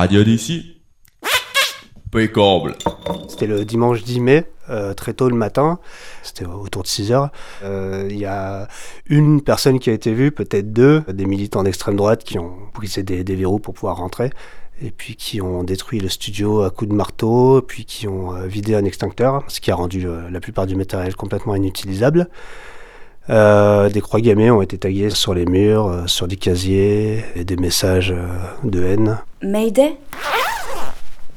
radio d'ici. Pécable. C'était le dimanche 10 mai, euh, très tôt le matin, c'était autour de 6 heures. Euh, Il y a une personne qui a été vue, peut-être deux, des militants d'extrême droite qui ont brisé des, des verrous pour pouvoir rentrer, et puis qui ont détruit le studio à coups de marteau, puis qui ont euh, vidé un extincteur, ce qui a rendu la plupart du matériel complètement inutilisable. Euh, des croix gammées ont été taguées sur les murs, euh, sur des casiers, et des messages euh, de haine. Mayday?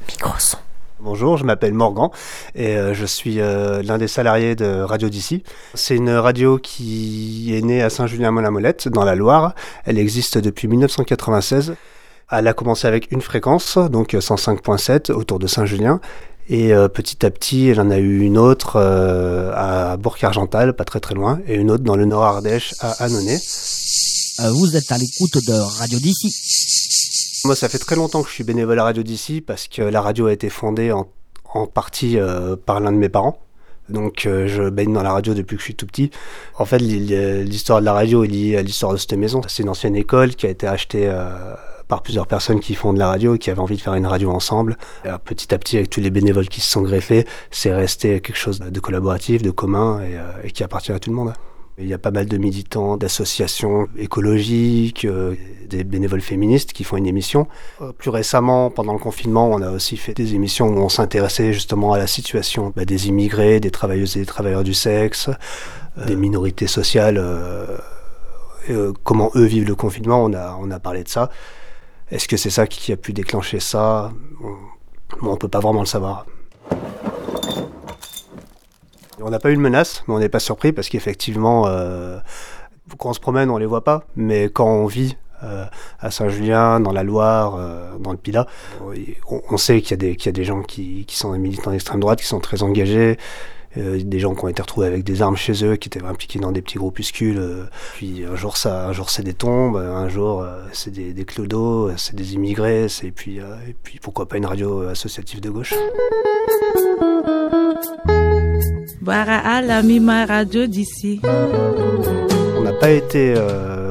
Microson. Bonjour, je m'appelle Morgan et euh, je suis euh, l'un des salariés de Radio d'ici. C'est une radio qui est née à Saint-Julien-Mont-la-Molette, dans la Loire. Elle existe depuis 1996. Elle a commencé avec une fréquence, donc 105.7 autour de Saint-Julien. Et euh, petit à petit, elle en a eu une autre euh, à Bourg-Argental, pas très très loin, et une autre dans le Nord Ardèche à Annonay. Euh, Vous êtes à l'écoute de Radio d'ici. Moi, ça fait très longtemps que je suis bénévole à Radio d'ici parce que la radio a été fondée en, en partie euh, par l'un de mes parents. Donc, euh, je baigne dans la radio depuis que je suis tout petit. En fait, l'hi- l'histoire de la radio est liée à l'histoire de cette maison. C'est une ancienne école qui a été achetée euh, par plusieurs personnes qui font de la radio et qui avaient envie de faire une radio ensemble. Et, euh, petit à petit, avec tous les bénévoles qui se sont greffés, c'est resté quelque chose de collaboratif, de commun et, euh, qui appartient à tout le monde. Il y a pas mal de militants, d'associations écologiques, euh, des bénévoles féministes qui font une émission. Plus récemment, pendant le confinement, on a aussi fait des émissions où on s'intéressait justement à la situation bah, des immigrés, des travailleuses et des travailleurs du sexe, des minorités sociales, comment eux vivent le confinement. On a parlé de ça. Est-ce que c'est ça qui a pu déclencher ça? On, on peut pas vraiment le savoir. On n'a pas eu de menace, mais on n'est pas surpris parce qu'effectivement, euh, quand on se promène, on les voit pas. Mais quand on vit euh, à Saint-Julien, dans la Loire, euh, dans le Pilat, on, on sait qu'il y, a des- qu'il y a des gens qui, qui sont des militants d'extrême droite, qui sont très engagés. Euh, des gens qui ont été retrouvés avec des armes chez eux, qui étaient impliqués dans des petits groupuscules. euh, puis un jour, ça, un jour c'est des tombes, un jour euh, c'est des, des clodos, c'est des immigrés, et puis, et puis pourquoi pas une radio associative de gauche. Bara la Mima Radio d'ici. On n'a pas été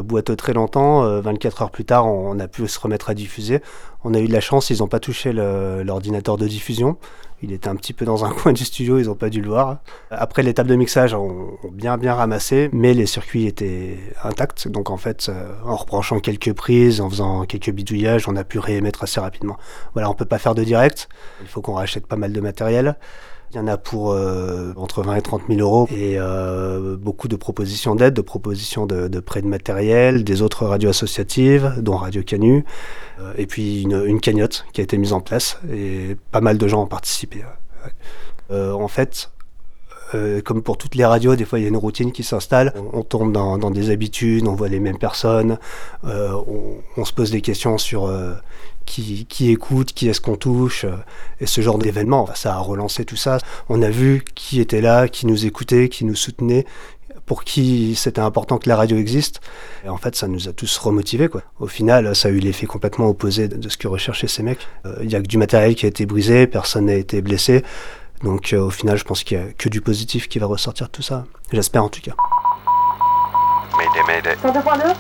boiteux très longtemps. euh, 24 heures plus tard, on, on a pu se remettre à diffuser. On a eu de la chance, ils n'ont pas touché l'ordinateur de diffusion. Il était un petit peu dans un coin du studio, ils n'ont pas dû le voir. Après, tables de mixage ont bien bien ramassé, mais les circuits étaient intacts. Donc en fait, euh, en reprochant quelques prises, en faisant quelques bidouillages, on a pu réémettre assez rapidement. Voilà, on peut pas faire de direct. Il faut qu'on rachète pas mal de matériel. Il y en a pour euh, entre 20 et 30 000 euros et euh, beaucoup de propositions d'aide, de propositions de, de prêt de matériel, des autres radios associatives, dont Radio Canu, euh, et puis une, cagnotte qui a été mise en place et pas mal de gens ont participé. en fait, comme pour toutes les radios, des fois il y a une routine qui s'installe. On, tombe dans, des habitudes, on voit les mêmes personnes, on, se pose des questions sur qui, qui écoute, qui est-ce qu'on touche, euh, et ce genre d'événement, ça a relancé tout ça. On a vu qui était là, qui nous écoutait, qui nous soutenait, pour qui c'était important que la radio existe. Et en fait, ça nous a tous remotivés. Quoi. Au final, ça a eu l'effet complètement opposé de, ce que recherchaient ces mecs. Euh, Il y a que du matériel qui a été brisé, personne n'a été blessé. Donc euh, au final, je pense qu'il n'y a que du positif qui va ressortir de tout ça. J'espère en tout cas. Mayday, Mayday. 102.2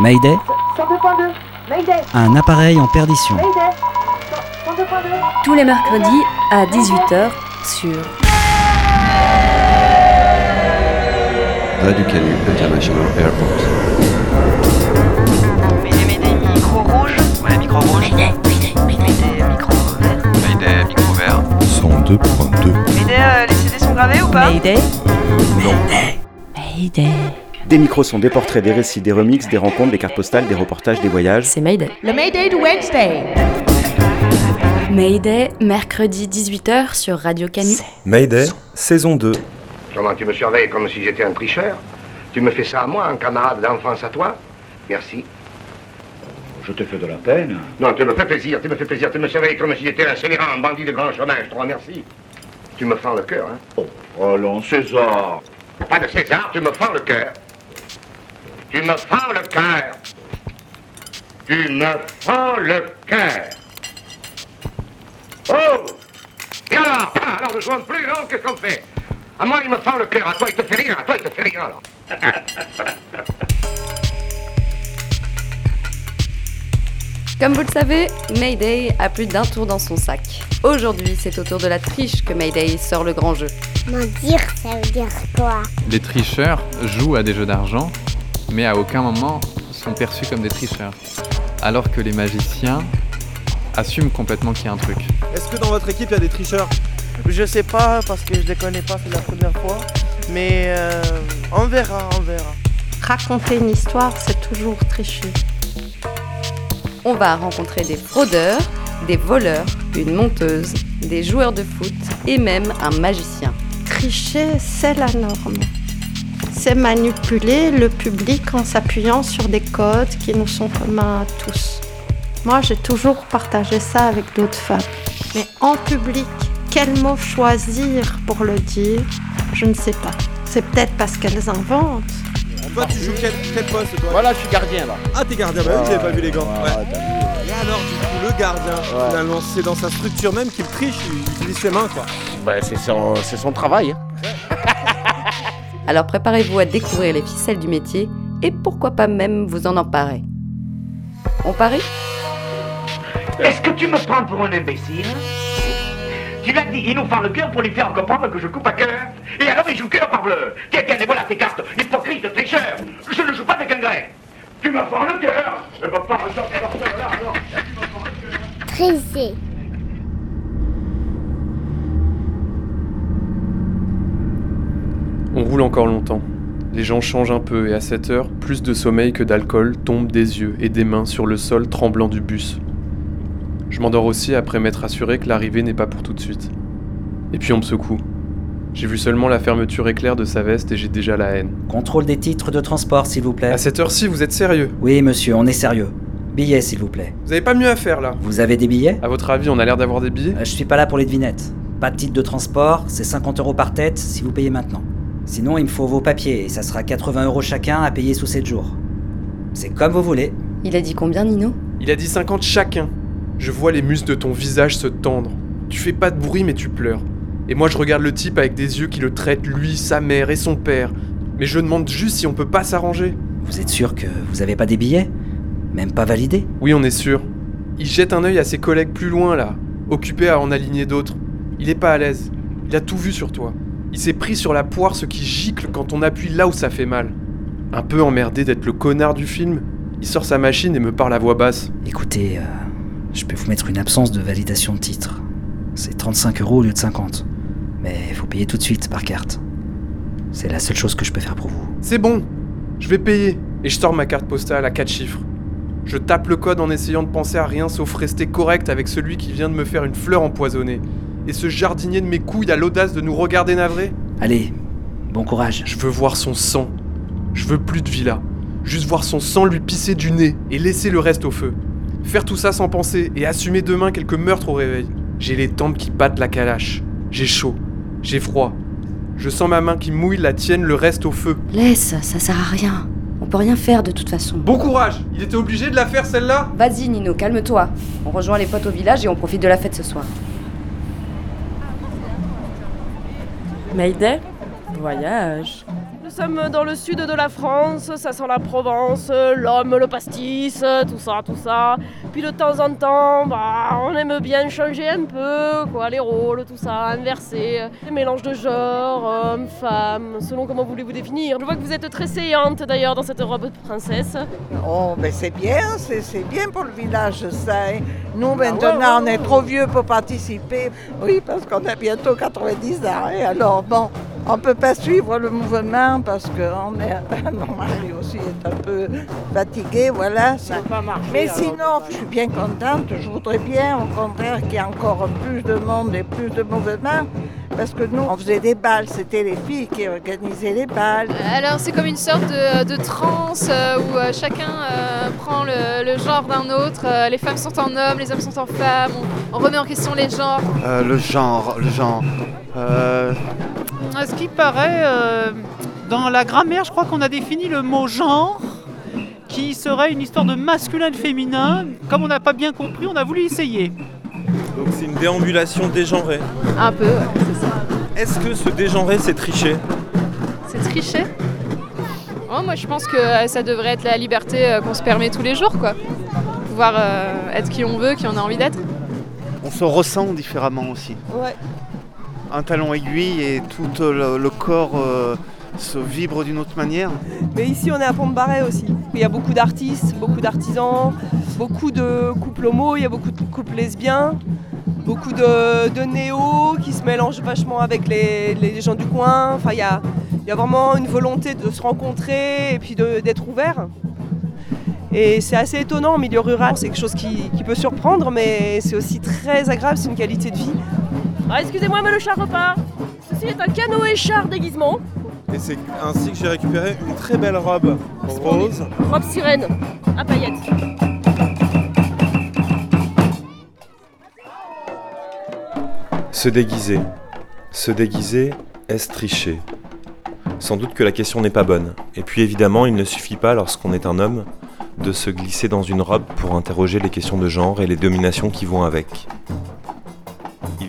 Mayday, 102.2 Mayday un appareil en perdition. Mayday 102.2 Tous les mercredis à 18h sur Radio Canu International Airport. Mayday, Mayday, micro rouge. Ouais, micro rouge. Mayday, Mayday, Mayday, micro vert. Mayday, micro vert. 102.2. Mayday, euh, les CD sont gravés ou pas Mayday. Non. Mayday. Des micros sont des portraits, des récits, des remixes, des rencontres, des cartes postales, des reportages, des voyages. C'est Mayday. Le Mayday de Wednesday Mayday, mercredi 18h sur Radio Canu. Mayday, saison 2. Comment tu me surveilles comme si j'étais un tricheur? Tu me fais ça à moi, un camarade d'enfance à toi? Merci. Je te fais de la peine. Non, tu me fais plaisir, tu me fais plaisir, tu me surveilles comme si j'étais un scélérat, un bandit de grand chemin, je te remercie. Tu me fends le cœur, hein? Oh, allons, César. Pas de César, tu me fends le cœur. Tu me fends le cœur. Tu me fends le cœur. Oh Et alors Ah, Alors, ne jouons plus, non Qu'est-ce qu'on fait À moi, il me fend le cœur, à toi, il te fait rire, à toi, il te fait rire, alors. Comme vous le savez, Mayday a plus d'un tour dans son sac. Aujourd'hui, c'est au tour de la triche que Mayday sort le grand jeu. Mentir, ça veut dire quoi? Les tricheurs jouent à des jeux d'argent, mais à aucun moment sont perçus comme des tricheurs. Alors que les magiciens assument complètement qu'il y a un truc. Est-ce que dans votre équipe il y a des tricheurs? Je sais pas parce que je les connais pas, c'est la première fois. Mais euh, on verra, on verra. Raconter une histoire, c'est toujours tricher. On va rencontrer des fraudeurs, des voleurs, une monteuse, des joueurs de foot et même un magicien. Tricher, c'est la norme. C'est manipuler le public en s'appuyant sur des codes qui nous sont communs à tous. Moi, j'ai toujours partagé ça avec d'autres femmes. Mais en public, quel mot choisir pour le dire Je ne sais pas. C'est peut-être parce qu'elles inventent. Toi, tu joues quel, quel poste toi? Voilà, je suis gardien là. Ah, t'es gardien, bah oui, j'avais pas vu les gants. Ouais, Ouais. Et alors, du coup, le gardien, finalement, c'est dans sa structure même qu'il triche, il utilise ses mains, quoi. Bah, c'est son, c'est son travail. hein. Alors préparez-vous à découvrir les ficelles du métier et pourquoi pas même vous en emparer. On parie? Est-ce que tu me prends pour un imbécile? Tu l'as dit, il nous fend le cœur pour lui faire comprendre que je coupe à cœur. Et alors il joue cœur par bleu. Tiens, tiens, et voilà tes cartes, hypocrite, tricheur. Je ne joue pas avec un grec. Tu me fends le cœur. Je ressortir là, non. Tricher. On roule encore longtemps. Les gens changent un peu et à cette heure, plus de sommeil que d'alcool tombe des yeux et des mains sur le sol tremblant du bus. Je m'endors aussi après m'être assuré que l'arrivée n'est pas pour tout de suite. Et puis on me secoue. J'ai vu seulement la fermeture éclair de sa veste et j'ai déjà la haine. Contrôle des titres de transport, s'il vous plaît. À cette heure-ci, vous êtes sérieux? Oui, monsieur, on est sérieux. Billets, s'il vous plaît. Vous avez pas mieux à faire là Vous avez des billets? À votre avis, on a l'air d'avoir des billets? Euh, Je suis pas là pour les devinettes. Pas de titre de transport, c'est 50 euros par tête si vous payez maintenant. Sinon, il me faut vos papiers et ça sera 80 euros chacun à payer sous 7 jours. C'est comme vous voulez. Il a dit combien, Nino? Il a dit 50 chacun. Je vois les muscles de ton visage se tendre. Tu fais pas de bruit mais tu pleures. Et moi je regarde le type avec des yeux qui le traitent lui, sa mère et son père. Mais je demande juste si on peut pas s'arranger. Vous êtes sûr que vous avez pas des billets? Même pas validés Oui, on est sûr. Il jette un œil à ses collègues plus loin là, occupés à en aligner d'autres. Il est pas à l'aise. Il a tout vu sur toi. Il s'est pris sur la poire ce qui gicle quand on appuie là où ça fait mal. Un peu emmerdé d'être le connard du film, il sort sa machine et me parle à voix basse. Écoutez, euh, je peux vous mettre une absence de validation de titre. C'est 35 euros au lieu de 50. Mais faut payer tout de suite par carte. C'est la seule chose que je peux faire pour vous. C'est bon, je vais payer. Et je sors ma carte postale à 4 chiffres. Je tape le code en essayant de penser à rien sauf rester correct avec celui qui vient de me faire une fleur empoisonnée. Et ce jardinier de mes couilles a l'audace de nous regarder navrés. Allez, bon courage. Je veux voir son sang. Je veux plus de villa. Juste voir son sang lui pisser du nez et laisser le reste au feu. Faire tout ça sans penser et assumer demain quelques meurtres au réveil. J'ai les tempes qui battent la calache. J'ai chaud. J'ai froid. Je sens ma main qui mouille, la tienne, le reste au feu. Laisse, ça sert à rien. On peut rien faire de toute façon. Bon courage Il était obligé de la faire celle-là Vas-y Nino, calme-toi. On rejoint les potes au village et on profite de la fête ce soir. Mayday Voyage. Nous sommes dans le sud de la France, ça sent la Provence, l'homme, le pastis, tout ça, tout ça. Puis de temps en temps, bah, on aime bien changer un peu, quoi, les rôles, tout ça, inverser, les mélanges de genres, hommes, femmes, selon comment voulez-vous définir. Je vois que vous êtes très séante d'ailleurs dans cette robe de princesse. Oh, ben c'est bien, c'est c'est bien pour le village, ça. Nous, maintenant, on est trop vieux pour participer. Oui, parce qu'on a bientôt 90 ans. et alors, bon, on peut pas suivre le mouvement parce que on est, mon mari aussi est un peu fatigué, voilà. ça- Mais sinon, je suis bien contente. Je voudrais bien, au contraire, qu'il y ait encore plus de monde et plus de mouvement. Parce que nous, on faisait des balles, c'était les filles qui organisaient les balles. Alors c'est comme une sorte de, de transe euh, où euh, chacun euh, prend le, le genre d'un autre. Euh, les femmes sont en hommes, les hommes sont en femmes. On, on remet en question les genres. Euh, le genre, le genre. À ce qui paraît, euh, dans la grammaire, je crois qu'on a défini le mot genre, qui serait une histoire de masculin et de féminin. Comme on n'a pas bien compris, on a voulu essayer. Donc c'est une déambulation dégenrée. Un peu, ouais, c'est ça. Est-ce que ce dégenré, c'est tricher C'est tricher Oh, Moi je pense que euh, ça devrait être la liberté euh, qu'on se permet tous les jours quoi. pouvoir euh, être qui on veut, qui on a envie d'être. On se ressent différemment aussi. Ouais. Un talon aiguille et tout le, le corps euh, se vibre d'une autre manière. Mais ici, on est à Pont-de-Barret aussi. Il y a beaucoup d'artistes, beaucoup d'artisans, beaucoup de couples homo, il y a beaucoup de couples lesbiens, beaucoup de, de néo qui se mélangent vachement avec les, gens du coin. Il y a, vraiment une volonté de se rencontrer et puis d'être ouvert. Et c'est assez étonnant en milieu rural, c'est quelque chose qui peut surprendre, mais c'est aussi très agréable, c'est une qualité de vie. Ah, excusez-moi, mais le char repart. Ceci est un canoë char déguisement. Et c'est ainsi que j'ai récupéré une très belle robe rose. Robe sirène, à paillettes. Se déguiser. Se déguiser, est-ce tricher? Sans doute que la question n'est pas bonne. Et puis évidemment, il ne suffit pas, lorsqu'on est un homme, de se glisser dans une robe pour interroger les questions de genre et les dominations qui vont avec.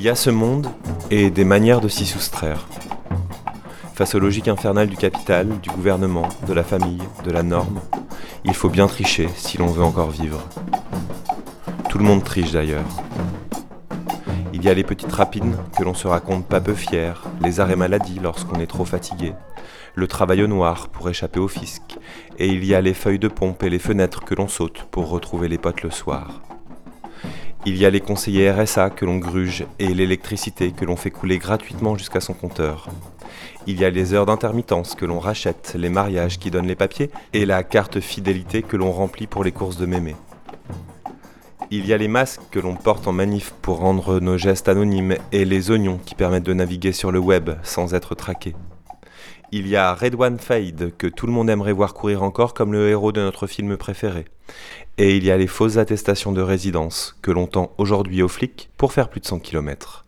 Il y a ce monde et des manières de s'y soustraire. Face aux logiques infernales du capital, du gouvernement, de la famille, de la norme, il faut bien tricher si l'on veut encore vivre. Tout le monde triche d'ailleurs. Il y a les petites rapines que l'on se raconte pas peu fier, les arrêts maladie lorsqu'on est trop fatigué, le travail au noir pour échapper au fisc, et il y a les feuilles de pompe et les fenêtres que l'on saute pour retrouver les potes le soir. Il y a les conseillers RSA que l'on gruge et l'électricité que l'on fait couler gratuitement jusqu'à son compteur. Il y a les heures d'intermittence que l'on rachète, les mariages qui donnent les papiers et la carte fidélité que l'on remplit pour les courses de mémé. Il y a les masques que l'on porte en manif pour rendre nos gestes anonymes et les oignons qui permettent de naviguer sur le web sans être traqué. Il y a Redwan Fade que tout le monde aimerait voir courir encore comme le héros de notre film préféré. Et il y a les fausses attestations de résidence que l'on tend aujourd'hui aux flics pour faire plus de 100 km.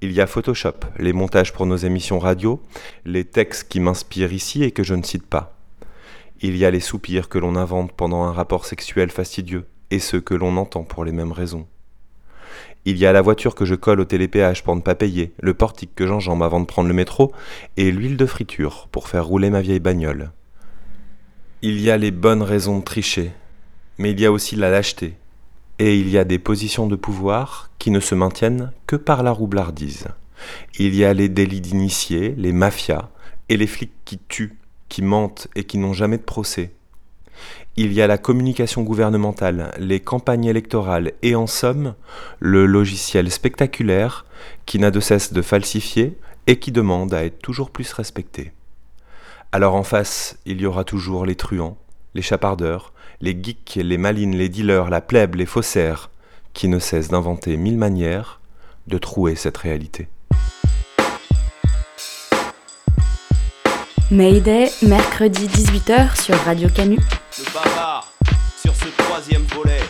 Il y a Photoshop, les montages pour nos émissions radio, les textes qui m'inspirent ici et que je ne cite pas. Il y a les soupirs que l'on invente pendant un rapport sexuel fastidieux et ceux que l'on entend pour les mêmes raisons. Il y a la voiture que je colle au télépéage pour ne pas payer, le portique que j'enjambe avant de prendre le métro, et l'huile de friture pour faire rouler ma vieille bagnole. Il y a les bonnes raisons de tricher, mais il y a aussi la lâcheté, et il y a des positions de pouvoir qui ne se maintiennent que par la roublardise. Il y a les délits d'initiés, les mafias, et les flics qui tuent, qui mentent et qui n'ont jamais de procès. Il y a la communication gouvernementale, les campagnes électorales et en somme, le logiciel spectaculaire qui n'a de cesse de falsifier et qui demande à être toujours plus respecté. Alors en face, il y aura toujours les truands, les chapardeurs, les geeks, les malines, les dealers, la plèbe, les faussaires, qui ne cessent d'inventer mille manières de trouer cette réalité. Mayday, mercredi 18h sur Radio Canu. Le bavard sur ce troisième volet.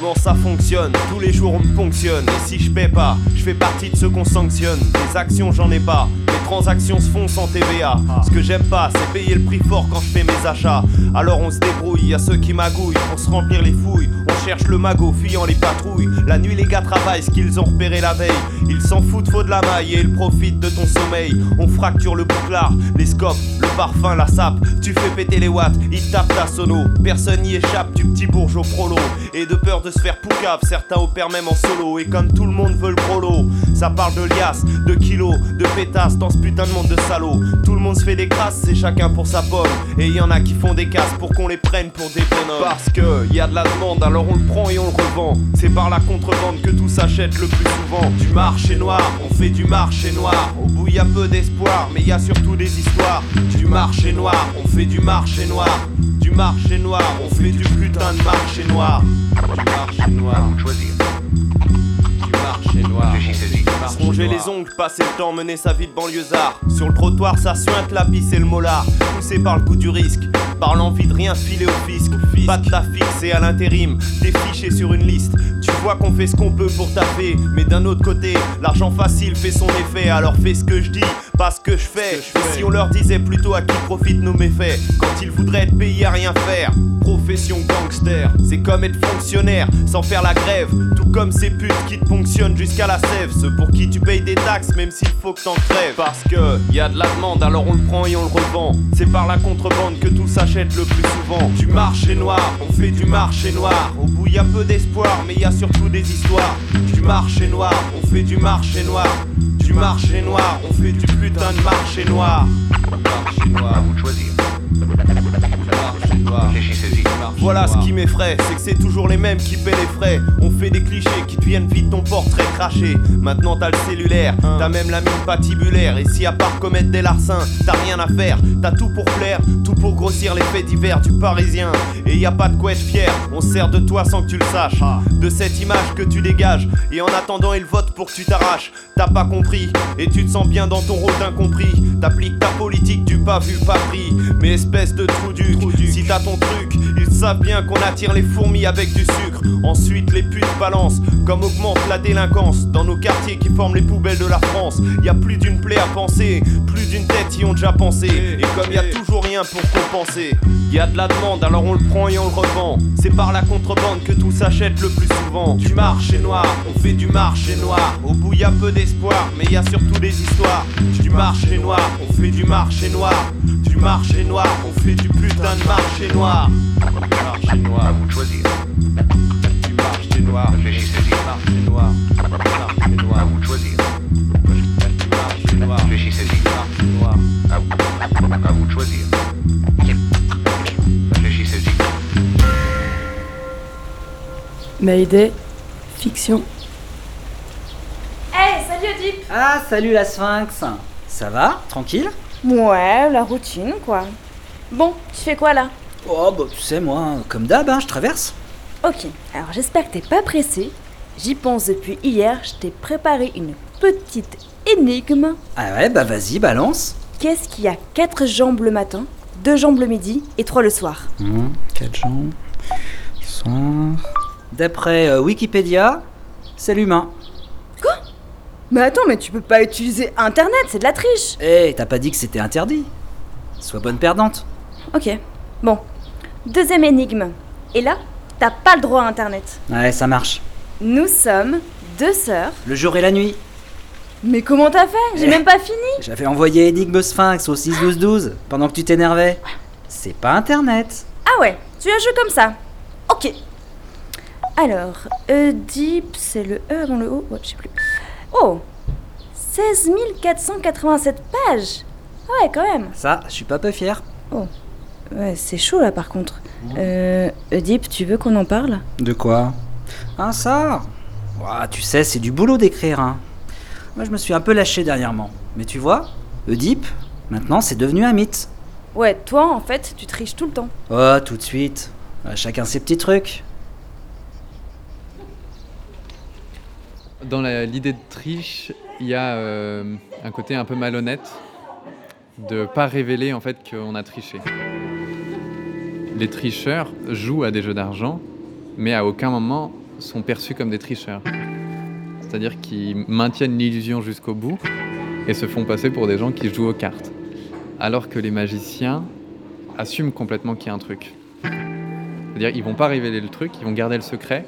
Comment ça fonctionne? Tous les jours on me ponctionne Et si je paie pas, je fais partie de ceux qu'on sanctionne. Des actions j'en ai pas. Les transactions se font sans TVA Ce que j'aime pas c'est payer le prix fort quand je fais mes achats. Alors on se débrouille, y a ceux qui magouillent. Pour se remplir les fouilles On cherche le magot fuyant les patrouilles. La nuit les gars travaillent ce qu'ils ont repéré la veille. Ils s'en foutent, faut de la maille et ils profitent de ton sommeil. On fracture le bouclard, les scopes, le parfum, la sape. Tu fais péter les watts, ils tapent ta sono. Personne n'y échappe du petit bourgeois prolo. Et de peur de se faire poucave, certains opèrent même en solo. Et comme tout le monde veut le prolo, ça parle de liasses, de kilos, de pétasses dans ce putain de monde de salauds. Tout le monde se fait des crasses, c'est chacun pour sa pomme. Et y en a qui font des casses pour qu'on les prenne pour des bonhommes. Parce que y a de la demande, alors on le prend et on le revend. C'est par la contrebande que tout s'achète le plus souvent. Du marché noir, on fait du marché noir. Au bout y a peu d'espoir, mais y a surtout des histoires. Du marché noir, on fait du marché noir. Du marché noir, on fait du putain de marché noir. Du marché noir. Du marché noir. Se ronger les ongles, passer le temps, mener sa vie de banlieusard. Sur le trottoir, ça suinte la pisse et le molar. Poussé par le coup du risque, par l'envie de rien filer au fisc. Pas de ta fixe et à l'intérim, t'es fiché sur une liste. Tu vois qu'on fait ce qu'on peut pour taper, mais d'un autre côté, l'argent facile fait son effet. Alors fais ce que je dis, pas ce que je fais. Et si on leur disait plutôt à qui profitent nos méfaits, quand ils voudraient être payés à rien faire. Profession gangster, c'est comme être fonctionnaire sans faire la grève. Tout comme ces putes qui te ponctionnent jusqu'à la sève. Ceux pour qui tu payes des taxes, même s'il faut que t'en crèves. Parce que y a de la demande, alors on le prend et on le revend. C'est par la contrebande que tout s'achète le plus souvent. Du marché noir, on fait du marché noir. Au bout y a peu d'espoir, mais y a surtout des histoires. Du marché noir, on fait du marché noir. Du marché noir, on fait du putain de marché noir. Voilà ce qui m'effraie, c'est que c'est toujours les mêmes qui paient les frais. On fait des clichés qui deviennent vite ton portrait craché. Maintenant t'as le cellulaire, t'as même la mine patibulaire. Et si à part commettre des larcins, t'as rien à faire, t'as tout pour plaire, tout pour grossir les faits divers du parisien. Et y a pas de quoi être fier, on sert de toi sans que tu le saches. De cette image que tu dégages, et en attendant ils votent pour que tu t'arraches. T'as pas compris, et tu te sens bien dans ton rôle d'incompris. T'appliques ta politique du pas vu, pas pris. Mais espèce de trou du si t'as ton truc, ils savent bien qu'on attire les fourmis avec du sucre. Ensuite, les putes balancent, comme augmente la délinquance. Dans nos quartiers qui forment les poubelles de la France, y a plus d'une plaie à penser, plus d'une tête y ont déjà pensé. Et comme y a toujours rien pour compenser, y a de la demande, alors on le prend et on le revend. C'est par la contrebande que tout s'achète le plus souvent. Du marché noir, on fait du marché noir. Au bout y a peu d'espoir, mais y a surtout des histoires. Du marché noir, on fait du marché noir. Du marché noir, on fait du putain de marché noir. Du marché noir, à vous de choisir. Du marché noir, réfléchissez-y. Marché noir, marché noir, à vous de choisir. Du marché noir, réfléchissez-y. Marché noir, à vous, à vous de choisir. Réfléchissez-y. Mayday, fiction. Hey, salut Oedipe Ah, salut la Sphinx Ça va? Tranquille? Ouais, la routine quoi. Bon, tu fais quoi là? Oh, bah tu sais, moi, comme d'hab, hein, je traverse. Ok, alors j'espère que t'es pas pressé. J'y pense depuis hier, je t'ai préparé une petite énigme. Ah ouais, bah vas-y, balance. Qu'est-ce qui a quatre jambes le matin, deux jambes le midi et trois le soir? Hum, quatre jambes. Soir. D'après euh, Wikipédia, c'est l'humain. Quoi? Mais attends, mais tu peux pas utiliser internet, c'est de la triche Eh, t'as pas dit que c'était interdit? Sois bonne perdante. Ok, bon. Deuxième énigme. Et là, t'as pas le droit à internet. Ouais, ça marche. Nous sommes deux sœurs. Le jour et la nuit. Mais comment t'as fait? J'ai Eh. même pas fini J'avais envoyé Énigme Sphinx au 6-12-12 pendant que tu t'énervais. C'est pas internet. Ah ouais, tu as joué comme ça. Ok. Alors, Oedipe, c'est le E avant le O? Ouais, je sais plus. Oh 16 487 pages Ah Ouais, quand même. Ça, je suis pas peu fier. Oh. Ouais, c'est chaud là par contre. Euh, Oedipe, tu veux qu'on en parle? De quoi? Ah, ça Ouah, Tu sais, c'est du boulot d'écrire, hein. Moi, je me suis un peu lâché dernièrement. Mais tu vois, Oedipe, maintenant, c'est devenu un mythe. Ouais, toi en fait, tu triches tout le temps. Oh, tout de suite. Euh, Chacun ses petits trucs. Dans la- l'idée de triche, il y a euh, un côté un peu malhonnête de pas révéler en fait qu'on a triché. Les tricheurs jouent à des jeux d'argent, mais à aucun moment sont perçus comme des tricheurs. C'est-à-dire qu'ils maintiennent l'illusion jusqu'au bout et se font passer pour des gens qui jouent aux cartes. Alors que les magiciens assument complètement qu'il y a un truc. C'est-à-dire ils vont pas révéler le truc, ils vont garder le secret,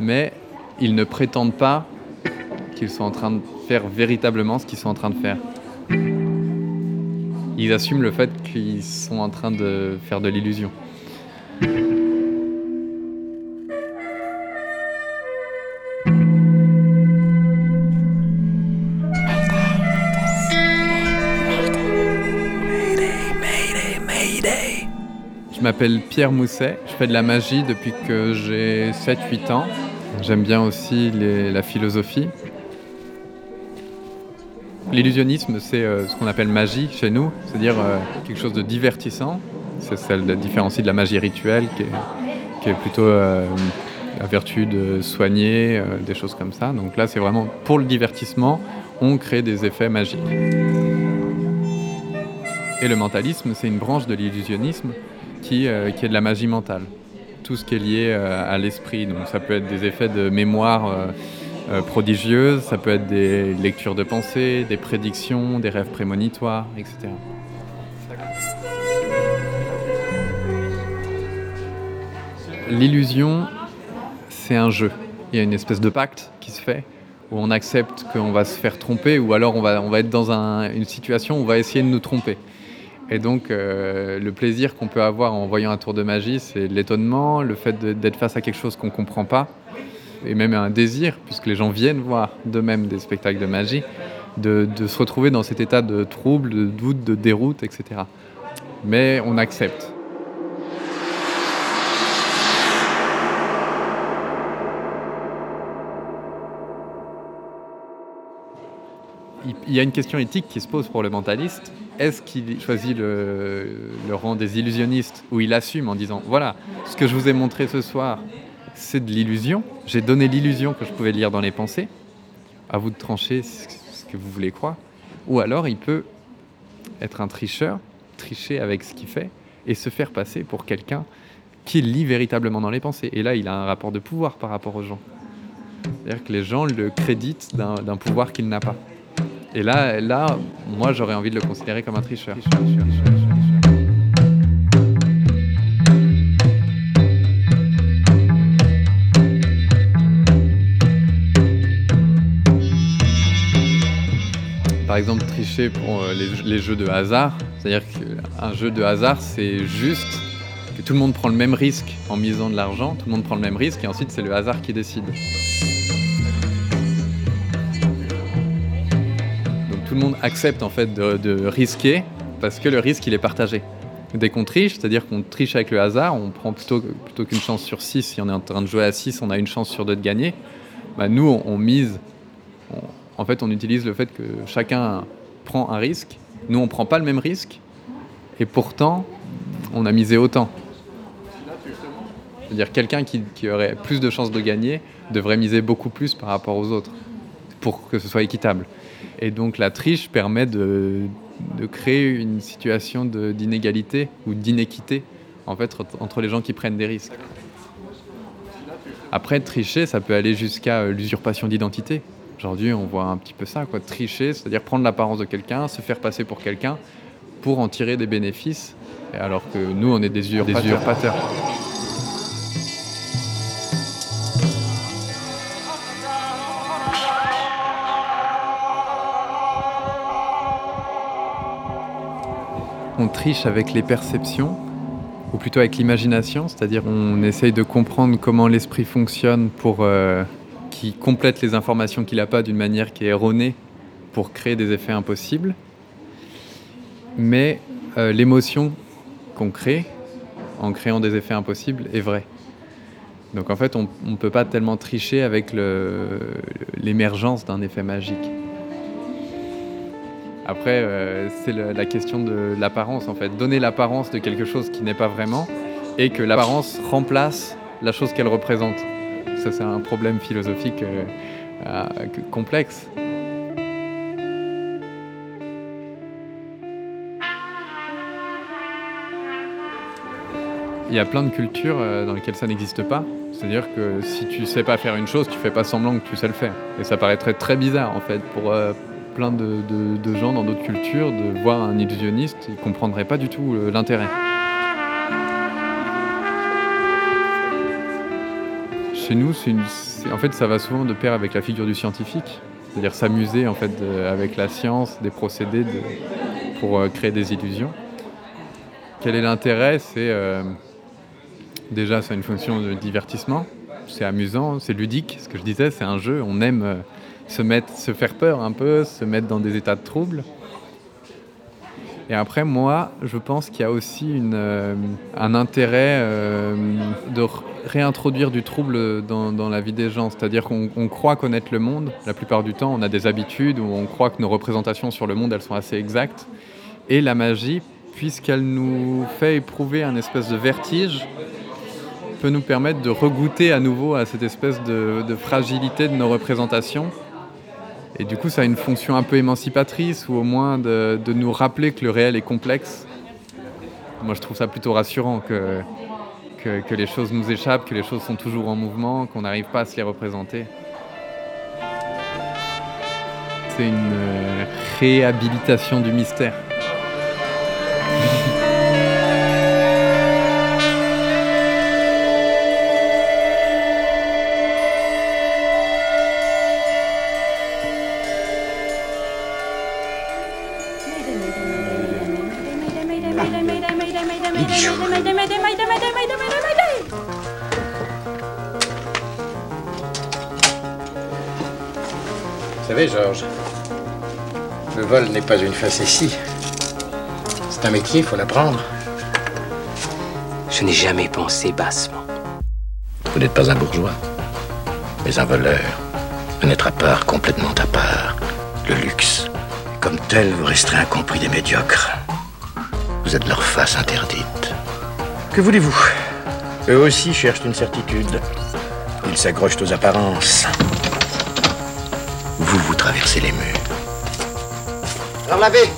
mais ils ne prétendent pas qu'ils sont en train de faire véritablement ce qu'ils sont en train de faire. Ils assument le fait qu'ils sont en train de faire de l'illusion. Je m'appelle Pierre Mousset, je fais de la magie depuis que j'ai 7-8 ans. J'aime bien aussi la philosophie. L'illusionnisme, c'est euh, ce qu'on appelle magie chez nous, c'est-à-dire euh, quelque chose de divertissant. C'est celle de différencier de la magie rituelle, qui est, plutôt euh, la vertu de soigner, euh, des choses comme ça. Donc là, c'est vraiment pour le divertissement, on crée des effets magiques. Et le mentalisme, c'est une branche de l'illusionnisme qui, qui est de la magie mentale. tout ce qui est lié à l'esprit. Donc ça peut être des effets de mémoire euh, prodigieuses, ça peut être des lectures de pensée, des prédictions, des rêves prémonitoires, etc. L'illusion, c'est un jeu. Il y a une espèce de pacte qui se fait où on accepte qu'on va se faire tromper ou alors on va, on va être dans un- une situation où on va essayer de nous tromper. Et donc euh, le plaisir qu'on peut avoir en voyant un tour de magie, c'est l'étonnement, le fait d'être face à quelque chose qu'on ne comprend pas, et même un désir, puisque les gens viennent voir d'eux-mêmes des spectacles de magie, de, se retrouver dans cet état de trouble, de doute, de déroute, etc. Mais on accepte. il- il y a une question éthique qui se pose pour le mentaliste. Est-ce qu'il choisit le, le rang des illusionnistes où il assume en disant voilà, ce que je vous ai montré ce soir, c'est de l'illusion. J'ai donné l'illusion que je pouvais lire dans les pensées. À vous de trancher ce que vous voulez croire. Ou alors il peut être un tricheur, tricher avec ce qu'il fait et se faire passer pour quelqu'un qui lit véritablement dans les pensées. Et là, il a un rapport de pouvoir par rapport aux gens. C'est-à-dire que les gens le créditent d'un pouvoir qu'il n'a pas. Et là, là, moi, j'aurais envie de le considérer comme un tricheur. Par exemple, tricher pour euh, les, jeux de hasard. C'est-à-dire qu'un jeu de hasard, c'est juste que tout le monde prend le même risque en misant de l'argent, tout le monde prend le même risque, et ensuite c'est le hasard qui décide. Donc tout le monde accepte en fait de, de risquer parce que le risque il est partagé. Dès qu'on triche, c'est-à-dire qu'on triche avec le hasard, on prend plutôt, plutôt qu'une chance sur 6, si on est en train de jouer à 6, on a une chance sur 2 de gagner. Bah, nous, on, on mise, on- en fait, on utilise le fait que chacun prend un risque. Nous, on prend pas le même risque, et pourtant, on a misé autant. C'est-à-dire quelqu'un qui, aurait plus de chances de gagner devrait miser beaucoup plus par rapport aux autres pour que ce soit équitable. Et donc la triche permet de, de créer une situation d'inégalité ou d'inéquité en fait entre- entre les gens qui prennent des risques. Après, tricher, ça peut aller jusqu'à euh, l'usurpation d'identité. Aujourd'hui, on voit un petit peu ça, quoi. Tricher, c'est-à-dire prendre l'apparence de quelqu'un, se faire passer pour quelqu'un pour en tirer des bénéfices, alors que nous, on est des. Des usurpateurs. On triche avec les perceptions, ou plutôt avec l'imagination, c'est-à-dire on essaye de comprendre comment l'esprit fonctionne pour euh, qu'il complète les informations qu'il n'a pas d'une manière qui est erronée pour créer des effets impossibles. Mais euh, l'émotion qu'on crée en créant des effets impossibles est vraie. Donc en fait, on ne peut pas tellement tricher avec l'émergence d'un effet magique. Après, euh, c'est la question de l'apparence, en fait. Donner l'apparence de quelque chose qui n'est pas vraiment et que l'apparence remplace la chose qu'elle représente. Ça, c'est un problème philosophique euh, euh, complexe. Il y a plein de cultures euh, dans lesquelles ça n'existe pas. C'est-à-dire que si tu sais pas faire une chose, tu fais pas semblant que tu sais le faire. Et ça paraîtrait très bizarre en fait pour plein de, de- gens dans d'autres cultures de voir un illusionniste, ils comprendraient pas du tout l'intérêt. Chez nous, en fait, ça va souvent de pair avec la figure du scientifique, c'est-à-dire s'amuser en fait avec la science, des procédés pour euh, créer des illusions. Quel est l'intérêt? C'est euh, déjà, c'est une fonction de divertissement. C'est amusant, c'est ludique. Ce que je disais, c'est un jeu. On aime euh, se mettre, se faire peur un peu, se mettre dans des états de trouble. Et après, moi, je pense qu'il y a aussi euh, un intérêt euh, de réintroduire du trouble dans, la vie des gens. C'est-à-dire qu'on on croit connaître le monde. La plupart du temps, on a des habitudes où on croit que nos représentations sur le monde, elles sont assez exactes. Et la magie, puisqu'elle nous fait éprouver un espèce de vertige, peut nous permettre de regoûter à nouveau à cette espèce de fragilité de nos représentations. Et du coup, ça a une fonction un peu émancipatrice, ou au moins de, nous rappeler que le réel est complexe. Moi, je trouve ça plutôt rassurant que, que, que les choses nous échappent, que les choses sont toujours en mouvement, qu'on n'arrive pas à se les représenter. C'est une euh, réhabilitation du mystère. Pas une facétie. C'est un métier, il faut l'apprendre. Je n'ai jamais pensé bassement. Vous n'êtes pas un bourgeois, mais un voleur. Un être à part, complètement à part. Le luxe. Comme tel, vous resterez incompris des médiocres. Vous êtes leur face interdite. Que voulez-vous? Eux aussi cherchent une certitude. Ils s'accrochent aux apparences. Vous, vous traversez les murs. Alors l'abbé,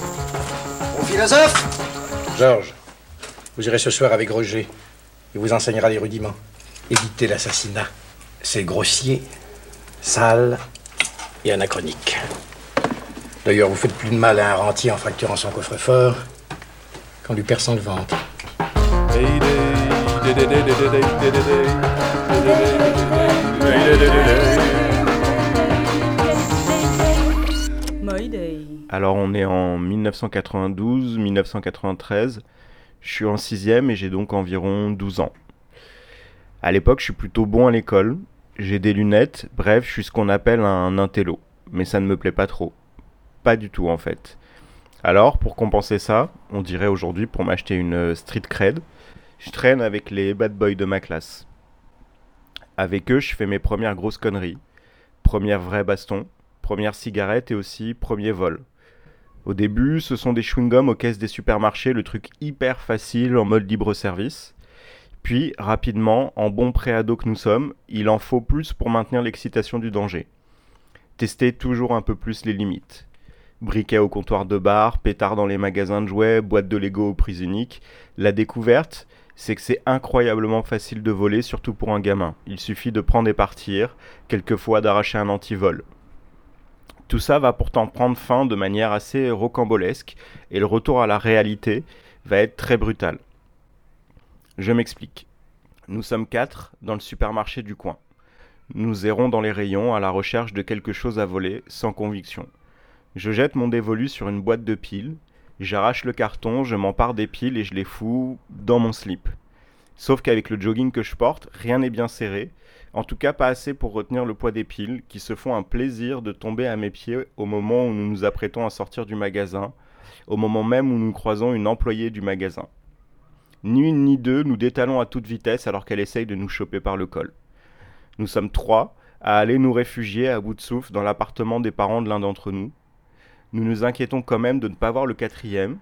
mon philosophe Georges, vous irez ce soir avec Roger. Il vous enseignera les rudiments. Évitez l'assassinat. C'est grossier, sale et anachronique. D'ailleurs, vous faites plus de mal à un rentier en fracturant son coffre-fort qu'en lui perçant le ventre. Alors on est en 1992-1993. Je suis en sixième et j'ai donc environ 12 ans. À l'époque, je suis plutôt bon à l'école. J'ai des lunettes. Bref, je suis ce qu'on appelle un intello. Mais ça ne me plaît pas trop. Pas du tout en fait. Alors, pour compenser ça, on dirait aujourd'hui pour m'acheter une street cred, je traîne avec les bad boys de ma classe. Avec eux, je fais mes premières grosses conneries. Première vraie baston, première cigarette et aussi premier vol. Au début, ce sont des chewing-gums aux caisses des supermarchés, le truc hyper facile en mode libre service. Puis, rapidement, en bon préado que nous sommes, il en faut plus pour maintenir l'excitation du danger. Tester toujours un peu plus les limites. Briquet au comptoir de bar, pétard dans les magasins de jouets, boîte de Lego aux prises uniques. La découverte, c'est que c'est incroyablement facile de voler, surtout pour un gamin. Il suffit de prendre et partir, quelquefois d'arracher un antivol. Tout ça va pourtant prendre fin de manière assez rocambolesque, et le retour à la réalité va être très brutal. Je m'explique. Nous sommes quatre dans le supermarché du coin. Nous errons dans les rayons à la recherche de quelque chose à voler, sans conviction. Je jette mon dévolu sur une boîte de piles, j'arrache le carton, je m'empare des piles et je les fous dans mon slip. Sauf qu'avec le jogging que je porte, rien n'est bien serré, en tout cas pas assez pour retenir le poids des piles, qui se font un plaisir de tomber à mes pieds au moment où nous nous apprêtons à sortir du magasin, au moment même où nous croisons une employée du magasin. Ni une ni deux, nous détalons à toute vitesse alors qu'elle essaye de nous choper par le col. Nous sommes trois à aller nous réfugier à bout de souffle dans l'appartement des parents de l'un d'entre nous. Nous nous inquiétons quand même de ne pas voir le quatrième,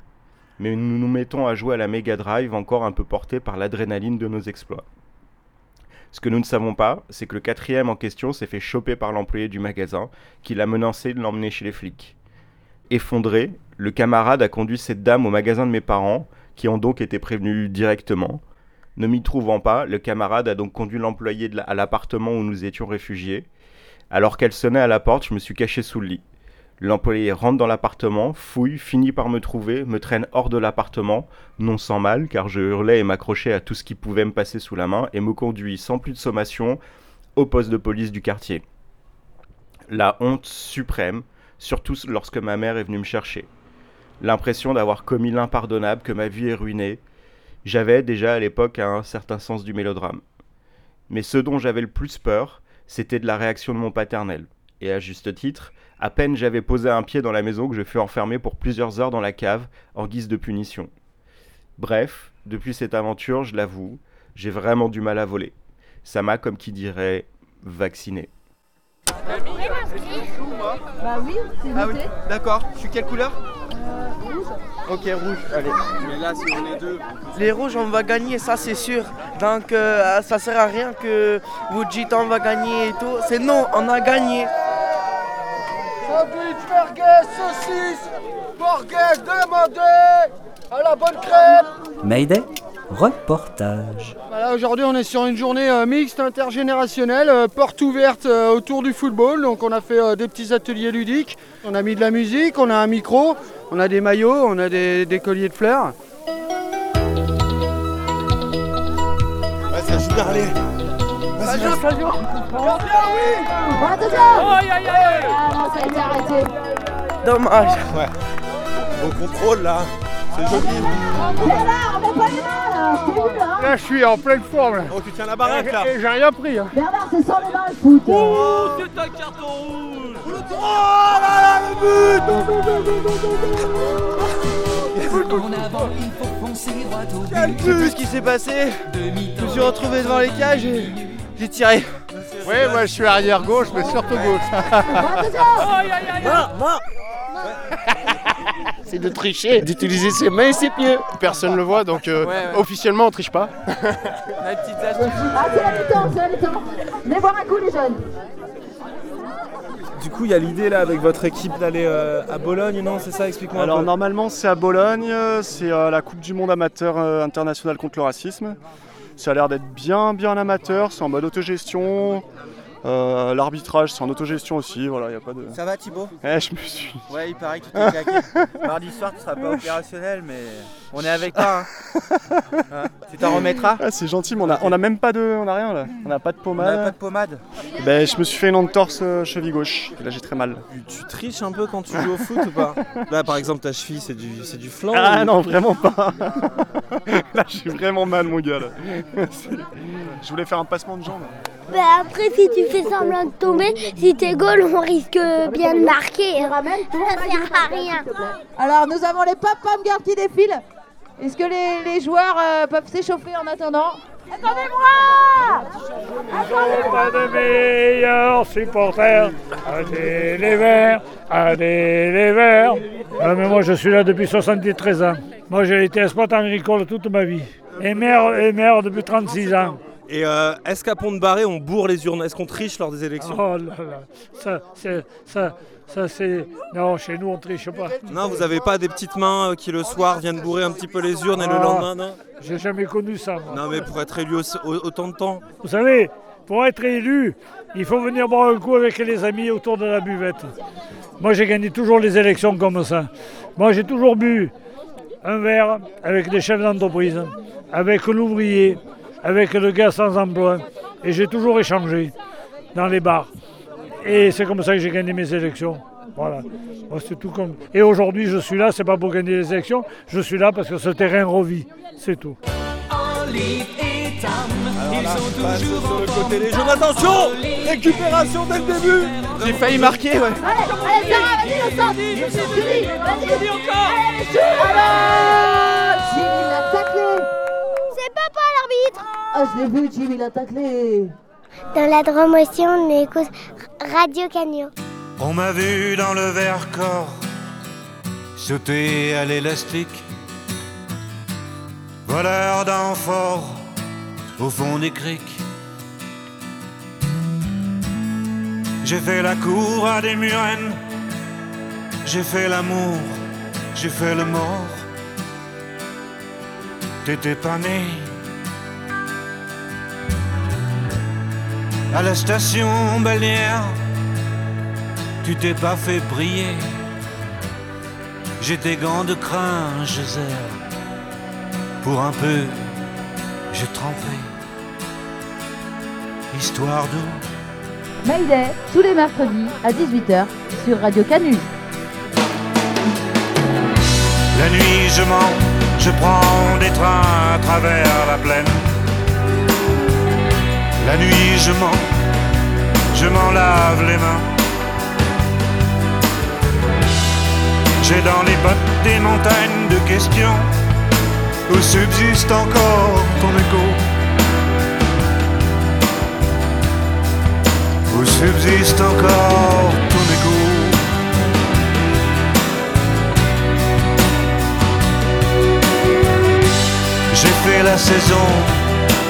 mais nous nous mettons à jouer à la Mega Drive encore un peu porté par l'adrénaline de nos exploits. Ce que nous ne savons pas, c'est que le quatrième en question s'est fait choper par l'employé du magasin, qui l'a menacé de l'emmener chez les flics. Effondré, le camarade a conduit cette dame au magasin de mes parents, qui ont donc été prévenus directement. Ne m'y trouvant pas, le camarade a donc conduit l'employé à l'appartement où nous étions réfugiés. Alors qu'elle sonnait à la porte, je me suis caché sous le lit. L'employé rentre dans l'appartement, fouille, finit par me trouver, me traîne hors de l'appartement, non sans mal, car je hurlais et m'accrochais à tout ce qui pouvait me passer sous la main, et me conduit sans plus de sommation au poste de police du quartier. La honte suprême, surtout lorsque ma mère est venue me chercher. L'impression d'avoir commis l'impardonnable, que ma vie est ruinée. J'avais déjà à l'époque un certain sens du mélodrame. Mais ce dont j'avais le plus peur, c'était de la réaction de mon paternel. Et à juste titre, à peine j'avais posé un pied dans la maison que je fus enfermé pour plusieurs heures dans la cave en guise de punition. Bref, depuis cette aventure, je l'avoue, j'ai vraiment du mal à voler. Ça m'a, comme qui dirait, vacciné. Bah oui, c'est Ah oui, d'accord. Je suis quelle couleur rouge. Ok, rouge, allez. Mais là, si on est deux. Les rouges, on va gagner, ça c'est sûr. Donc euh, ça sert à rien que vous dites on va gagner et tout. C'est non, on a gagné. Sandwich, merguez, saucisse, demandez à la bonne crème. Mayday reportage. Voilà, aujourd'hui on est sur une journée euh, mixte intergénérationnelle, euh, porte ouverte euh, autour du football. Donc on a fait euh, des petits ateliers ludiques, on a mis de la musique, on a un micro, on a des maillots, on a des, des colliers de fleurs. Joue Ça joue, ça joue. Aïe aïe aïe Ah non, ça a été arrêté. Dommage. Ouais. Au contrôle là. C'est joli. On est là, on met pas les mains là, hein Là je suis en pleine forme. Là. Oh, tu tiens la baraque là. Et j'ai rien pris. hein. Bernard, c'est sans les mains le foot Oh, c'est un carton rouge. Oh là là, le Je sais plus ce qui s'est passé. Je me suis retrouvé devant les cages et j'ai tiré. Ouais, moi je suis arrière gauche, mais surtout gauche. C'est de tricher, d'utiliser ses mains et ses pieds. Personne le voit, donc euh, Ouais, ouais. officiellement on triche pas. La petite astuce. Ah, c'est la mi-temps, c'est la mi-temps Venez voir un coup les jeunes Du coup, il y a l'idée là avec votre équipe d'aller euh, à Bologne, non C'est ça? Explique-moi un Alors peu. normalement c'est à Bologne, euh, c'est euh, la Coupe du Monde amateur euh, internationale contre le racisme. Ça a l'air d'être bien bien amateur, c'est en mode autogestion. Euh, L'arbitrage c'est en autogestion aussi, voilà, il a pas de... Ça va Thibaut? Eh, je me suis... Ouais, il paraît que tu t'es claqué. Mardi soir, tu seras pas opérationnel, mais on est avec toi. hein. Hein, tu t'en remettras? Ah, c'est gentil, mais on a, on a même pas de... On a rien là, on a pas de On pommade. a pas de pommade? Ben, je me suis fait une entorse euh, cheville gauche, et là j'ai très mal. Tu, tu triches un peu quand tu joues au foot ou pas? Là, par exemple, ta cheville, c'est du, c'est du flanc Ah ou- non, vraiment pas. là, j'ai vraiment mal, mon gars. Là. Je voulais faire un passement de jambe. Bah après, si tu fais semblant de tomber, si t'es goal, on risque bien de marquer. Ça sert à rien. Alors, nous avons les pop-pom girls qui défilent. Est-ce que les, les joueurs euh, peuvent s'échauffer en attendant Attendez-moi de meilleurs supporters. Allez les verts, allez les verts. Ah, mais moi je suis là depuis 73 ans. Moi j'ai été exploitant agricole toute ma vie. Et maire, et maire depuis 36 ans. Et euh, est-ce qu'à Pont-de-Barré, on bourre les urnes? Est-ce qu'on triche lors des élections? Oh là là, ça, c'est, ça, ça c'est... Non, chez nous on triche pas. Non, vous avez pas des petites mains euh, qui le soir viennent bourrer un petit peu les urnes et le Ah, lendemain, non? J'ai jamais connu ça. moi. Non, mais pour être élu au- au- autant de temps. Vous savez, pour être élu, il faut venir boire un coup avec les amis autour de la buvette. Moi, j'ai gagné toujours les élections comme ça. Moi, j'ai toujours bu un verre avec les chefs d'entreprise, avec l'ouvrier, avec le gars sans emploi. Et j'ai toujours échangé dans les bars. Et c'est comme ça que j'ai gagné mes élections. Voilà. Moi, c'est tout comme. Et aujourd'hui, je suis là, c'est pas pour gagner les élections, je suis là parce que ce terrain revit. C'est tout. Olive et Tam, ils là, sont passe toujours sur le en côté, les forme. jeunes, attention Récupération dès le début J'ai failli marquer, ouais. Allez, Sarah, vas-y, vas-y l'arbitre. Ah, je l'ai vu, Jimmy l'a taclé Dans la Drôme aussi, on écoute Radio Canyon. On m'a vu dans le Vercors sauter à l'élastique, voleur d'amphores au fond des criques. J'ai fait la cour à des murennes, j'ai fait l'amour, j'ai fait le mort. T'étais pas né. À la station balnéaire, tu t'es pas fait briller. J'ai des gants de crin, je serre. Pour un peu, j'ai trempé. Histoire d'eau. Mayday, tous les mercredis à 18h sur Radio Canu. La nuit, je mens, je prends des trains à travers la plaine. La nuit, je mens, je m'en lave les mains. J'ai dans les bottes des montagnes de questions où subsiste encore ton écho. Où subsiste encore ton écho. J'ai fait la saison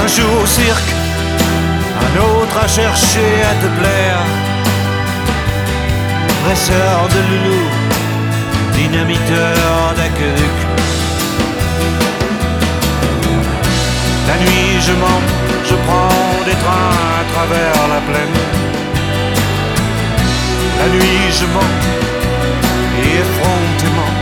un jour au cirque, un autre à chercher à te plaire. Presseur de loulou, dynamiteur d'aqueduc. La nuit je mens, je prends des trains à travers la plaine. La nuit je mens, et effrontément.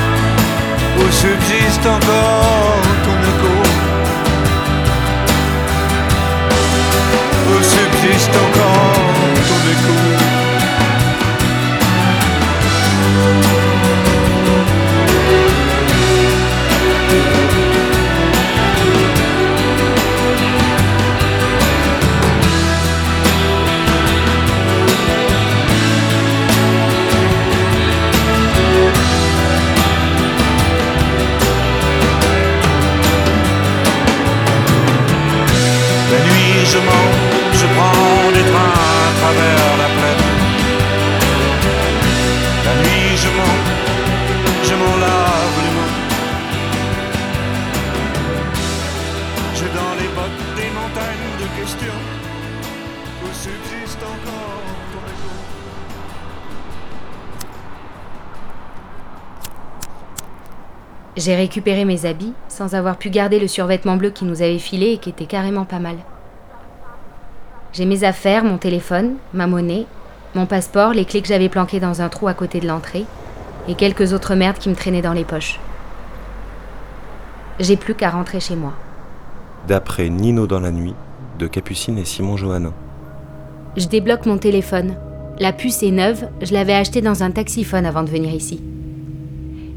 où subsiste encore ton écho. Où subsiste encore ton écho. Je mens, je prends des trains à travers la plaine. La nuit je mens, je m'en lave les mains. J'ai dans les bottes des montagnes de questions où subsiste encore. J'ai récupéré mes habits sans avoir pu garder le survêtement bleu qui nous avait filé et qui était carrément pas mal. J'ai mes affaires, mon téléphone, ma monnaie, mon passeport, les clés que j'avais planquées dans un trou à côté de l'entrée et quelques autres merdes qui me traînaient dans les poches. J'ai plus qu'à rentrer chez moi. D'après Nino dans la nuit, de Capucine et Simon Johannin. Je débloque mon téléphone. La puce est neuve, je l'avais achetée dans un taxiphone avant de venir ici.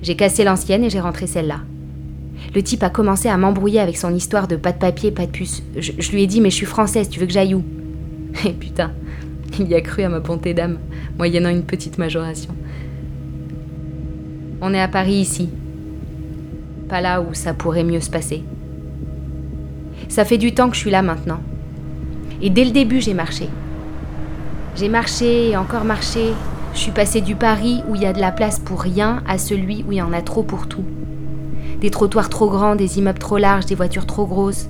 J'ai cassé l'ancienne et j'ai rentré celle-là. Le type a commencé à m'embrouiller avec son histoire de pas de papier, pas de puce. Je, je lui ai dit mais je suis française, tu veux que j'aille où? Et putain, il y a cru à ma bonté d'âme, moyennant une petite majoration. On est à Paris ici. Pas là où ça pourrait mieux se passer. Ça fait du temps que je suis là maintenant. Et dès le début, j'ai marché. J'ai marché et encore marché. Je suis passée du Paris où il y a de la place pour rien à celui où il y en a trop pour tout. Des trottoirs trop grands, des immeubles trop larges, des voitures trop grosses.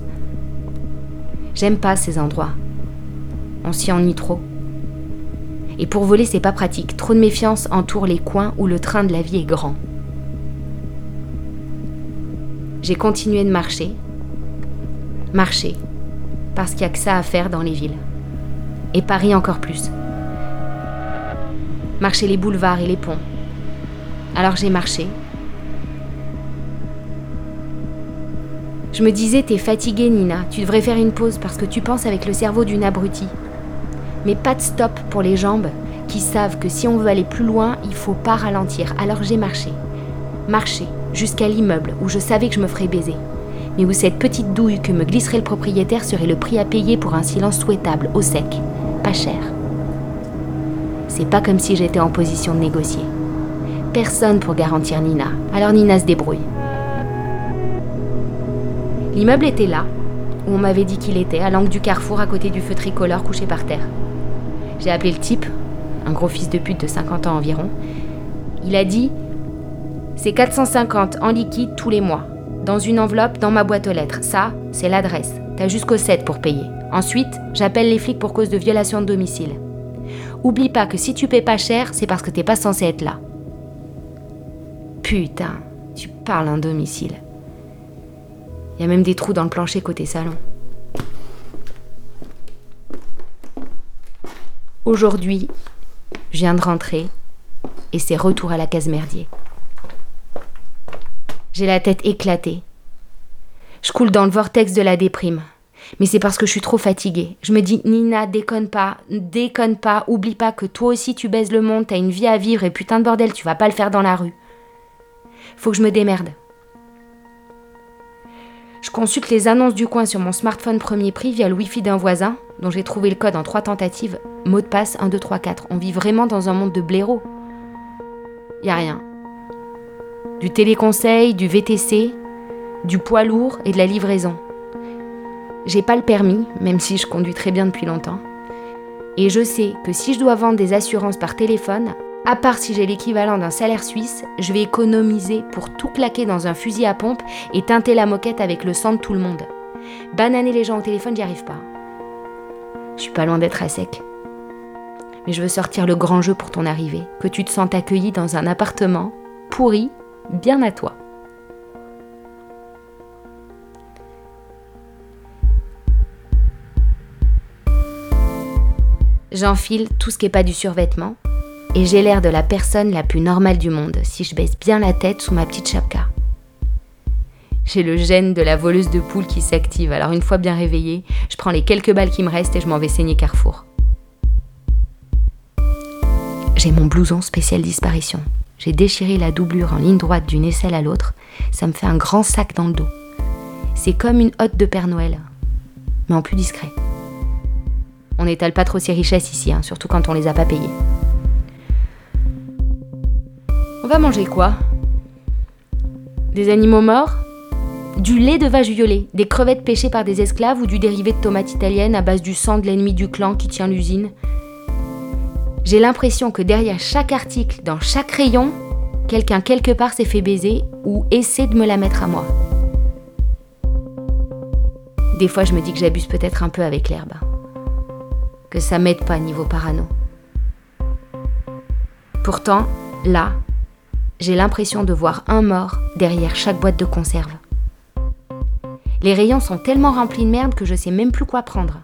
J'aime pas ces endroits. On s'y ennuie trop. Et pour voler, c'est pas pratique. Trop de méfiance entoure les coins où le train de la vie est grand. J'ai continué de marcher. Marcher. Parce qu'il n'y a que ça à faire dans les villes. Et Paris encore plus. Marcher les boulevards et les ponts. Alors j'ai marché. Je me disais, t'es fatiguée, Nina. Tu devrais faire une pause parce que tu penses avec le cerveau d'une abrutie. Mais pas de stop pour les jambes qui savent que si on veut aller plus loin, il faut pas ralentir. Alors j'ai marché. Marché jusqu'à l'immeuble où je savais que je me ferais baiser. Mais où cette petite douille que me glisserait le propriétaire serait le prix à payer pour un silence souhaitable, au sec, pas cher. C'est pas comme si j'étais en position de négocier. Personne pour garantir Nina. Alors Nina se débrouille. L'immeuble était là, où on m'avait dit qu'il était, à l'angle du carrefour à côté du feu tricolore couché par terre. J'ai appelé le type, un gros fils de pute de 50 ans environ. Il a dit C'est 450 en liquide tous les mois. dans une enveloppe dans ma boîte aux lettres. Ça, c'est l'adresse. T'as jusqu'au 7 pour payer. Ensuite, j'appelle les flics pour cause de violation de domicile. Oublie pas que si tu paies pas cher, c'est parce que t'es pas censé être là. Putain, tu parles un domicile. Il y a même des trous dans le plancher côté salon. Aujourd'hui, je viens de rentrer et c'est retour à la case merdier. J'ai la tête éclatée. Je coule dans le vortex de la déprime. Mais c'est parce que je suis trop fatiguée. Je me dis, Nina, déconne pas, déconne pas, oublie pas que toi aussi tu baises le monde, t'as une vie à vivre et putain de bordel, tu vas pas le faire dans la rue. Faut que je me démerde. Je consulte les annonces du coin sur mon smartphone premier prix via le wifi d'un voisin, dont j'ai trouvé le code en trois tentatives. Mot de passe 1, 2, 3, 4. On vit vraiment dans un monde de blaireaux. Y a rien. Du téléconseil, du VTC, du poids lourd et de la livraison. J'ai pas le permis, même si je conduis très bien depuis longtemps. Et je sais que si je dois vendre des assurances par téléphone, à part si j'ai l'équivalent d'un salaire suisse, je vais économiser pour tout claquer dans un fusil à pompe et teinter la moquette avec le sang de tout le monde. Bananer les gens au téléphone, j'y arrive pas. Je suis pas loin d'être à sec. Mais je veux sortir le grand jeu pour ton arrivée, que tu te sentes accueilli dans un appartement pourri, bien à toi. J'enfile tout ce qui n'est pas du survêtement et j'ai l'air de la personne la plus normale du monde si je baisse bien la tête sous ma petite chapka. J'ai le gène de la voleuse de poules qui s'active, alors une fois bien réveillée, je prends les quelques balles qui me restent et je m'en vais saigner Carrefour. J'ai mon blouson spécial disparition. J'ai déchiré la doublure en ligne droite d'une aisselle à l'autre, ça me fait un grand sac dans le dos. C'est comme une hotte de Père Noël, mais en plus discret. On n'étale pas trop ses richesses ici, hein, surtout quand on les a pas payées. On va manger quoi? Des animaux morts? Du lait de vache violée, des crevettes pêchées par des esclaves ou du dérivé de tomates italiennes à base du sang de l'ennemi du clan qui tient l'usine J'ai l'impression que derrière chaque article, dans chaque rayon, quelqu'un quelque part s'est fait baiser ou essaie de me la mettre à moi. Des fois, je me dis que j'abuse peut-être un peu avec l'herbe que ça m'aide pas niveau parano. Pourtant, là, j'ai l'impression de voir un mort derrière chaque boîte de conserve. Les rayons sont tellement remplis de merde que je sais même plus quoi prendre.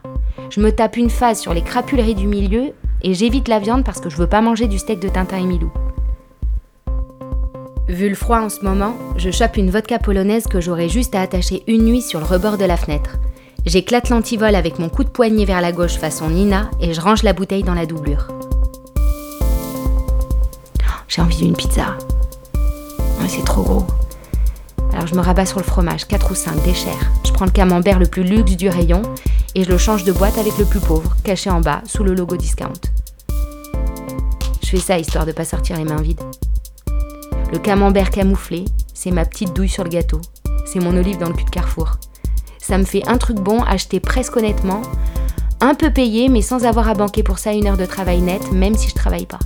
Je me tape une phase sur les crapuleries du milieu et j'évite la viande parce que je veux pas manger du steak de Tintin et Milou. Vu le froid en ce moment, je chope une vodka polonaise que j'aurais juste à attacher une nuit sur le rebord de la fenêtre. J'éclate l'antivol avec mon coup de poignet vers la gauche façon Nina et je range la bouteille dans la doublure. J'ai envie d'une pizza. Mais c'est trop gros. Alors je me rabats sur le fromage, 4 ou 5, déchire. Je prends le camembert le plus luxe du rayon et je le change de boîte avec le plus pauvre, caché en bas, sous le logo discount. Je fais ça histoire de pas sortir les mains vides. Le camembert camouflé, c'est ma petite douille sur le gâteau. C'est mon olive dans le cul de Carrefour ça me fait un truc bon, acheté presque honnêtement, un peu payé, mais sans avoir à banquer pour ça une heure de travail net, même si je travaille pas.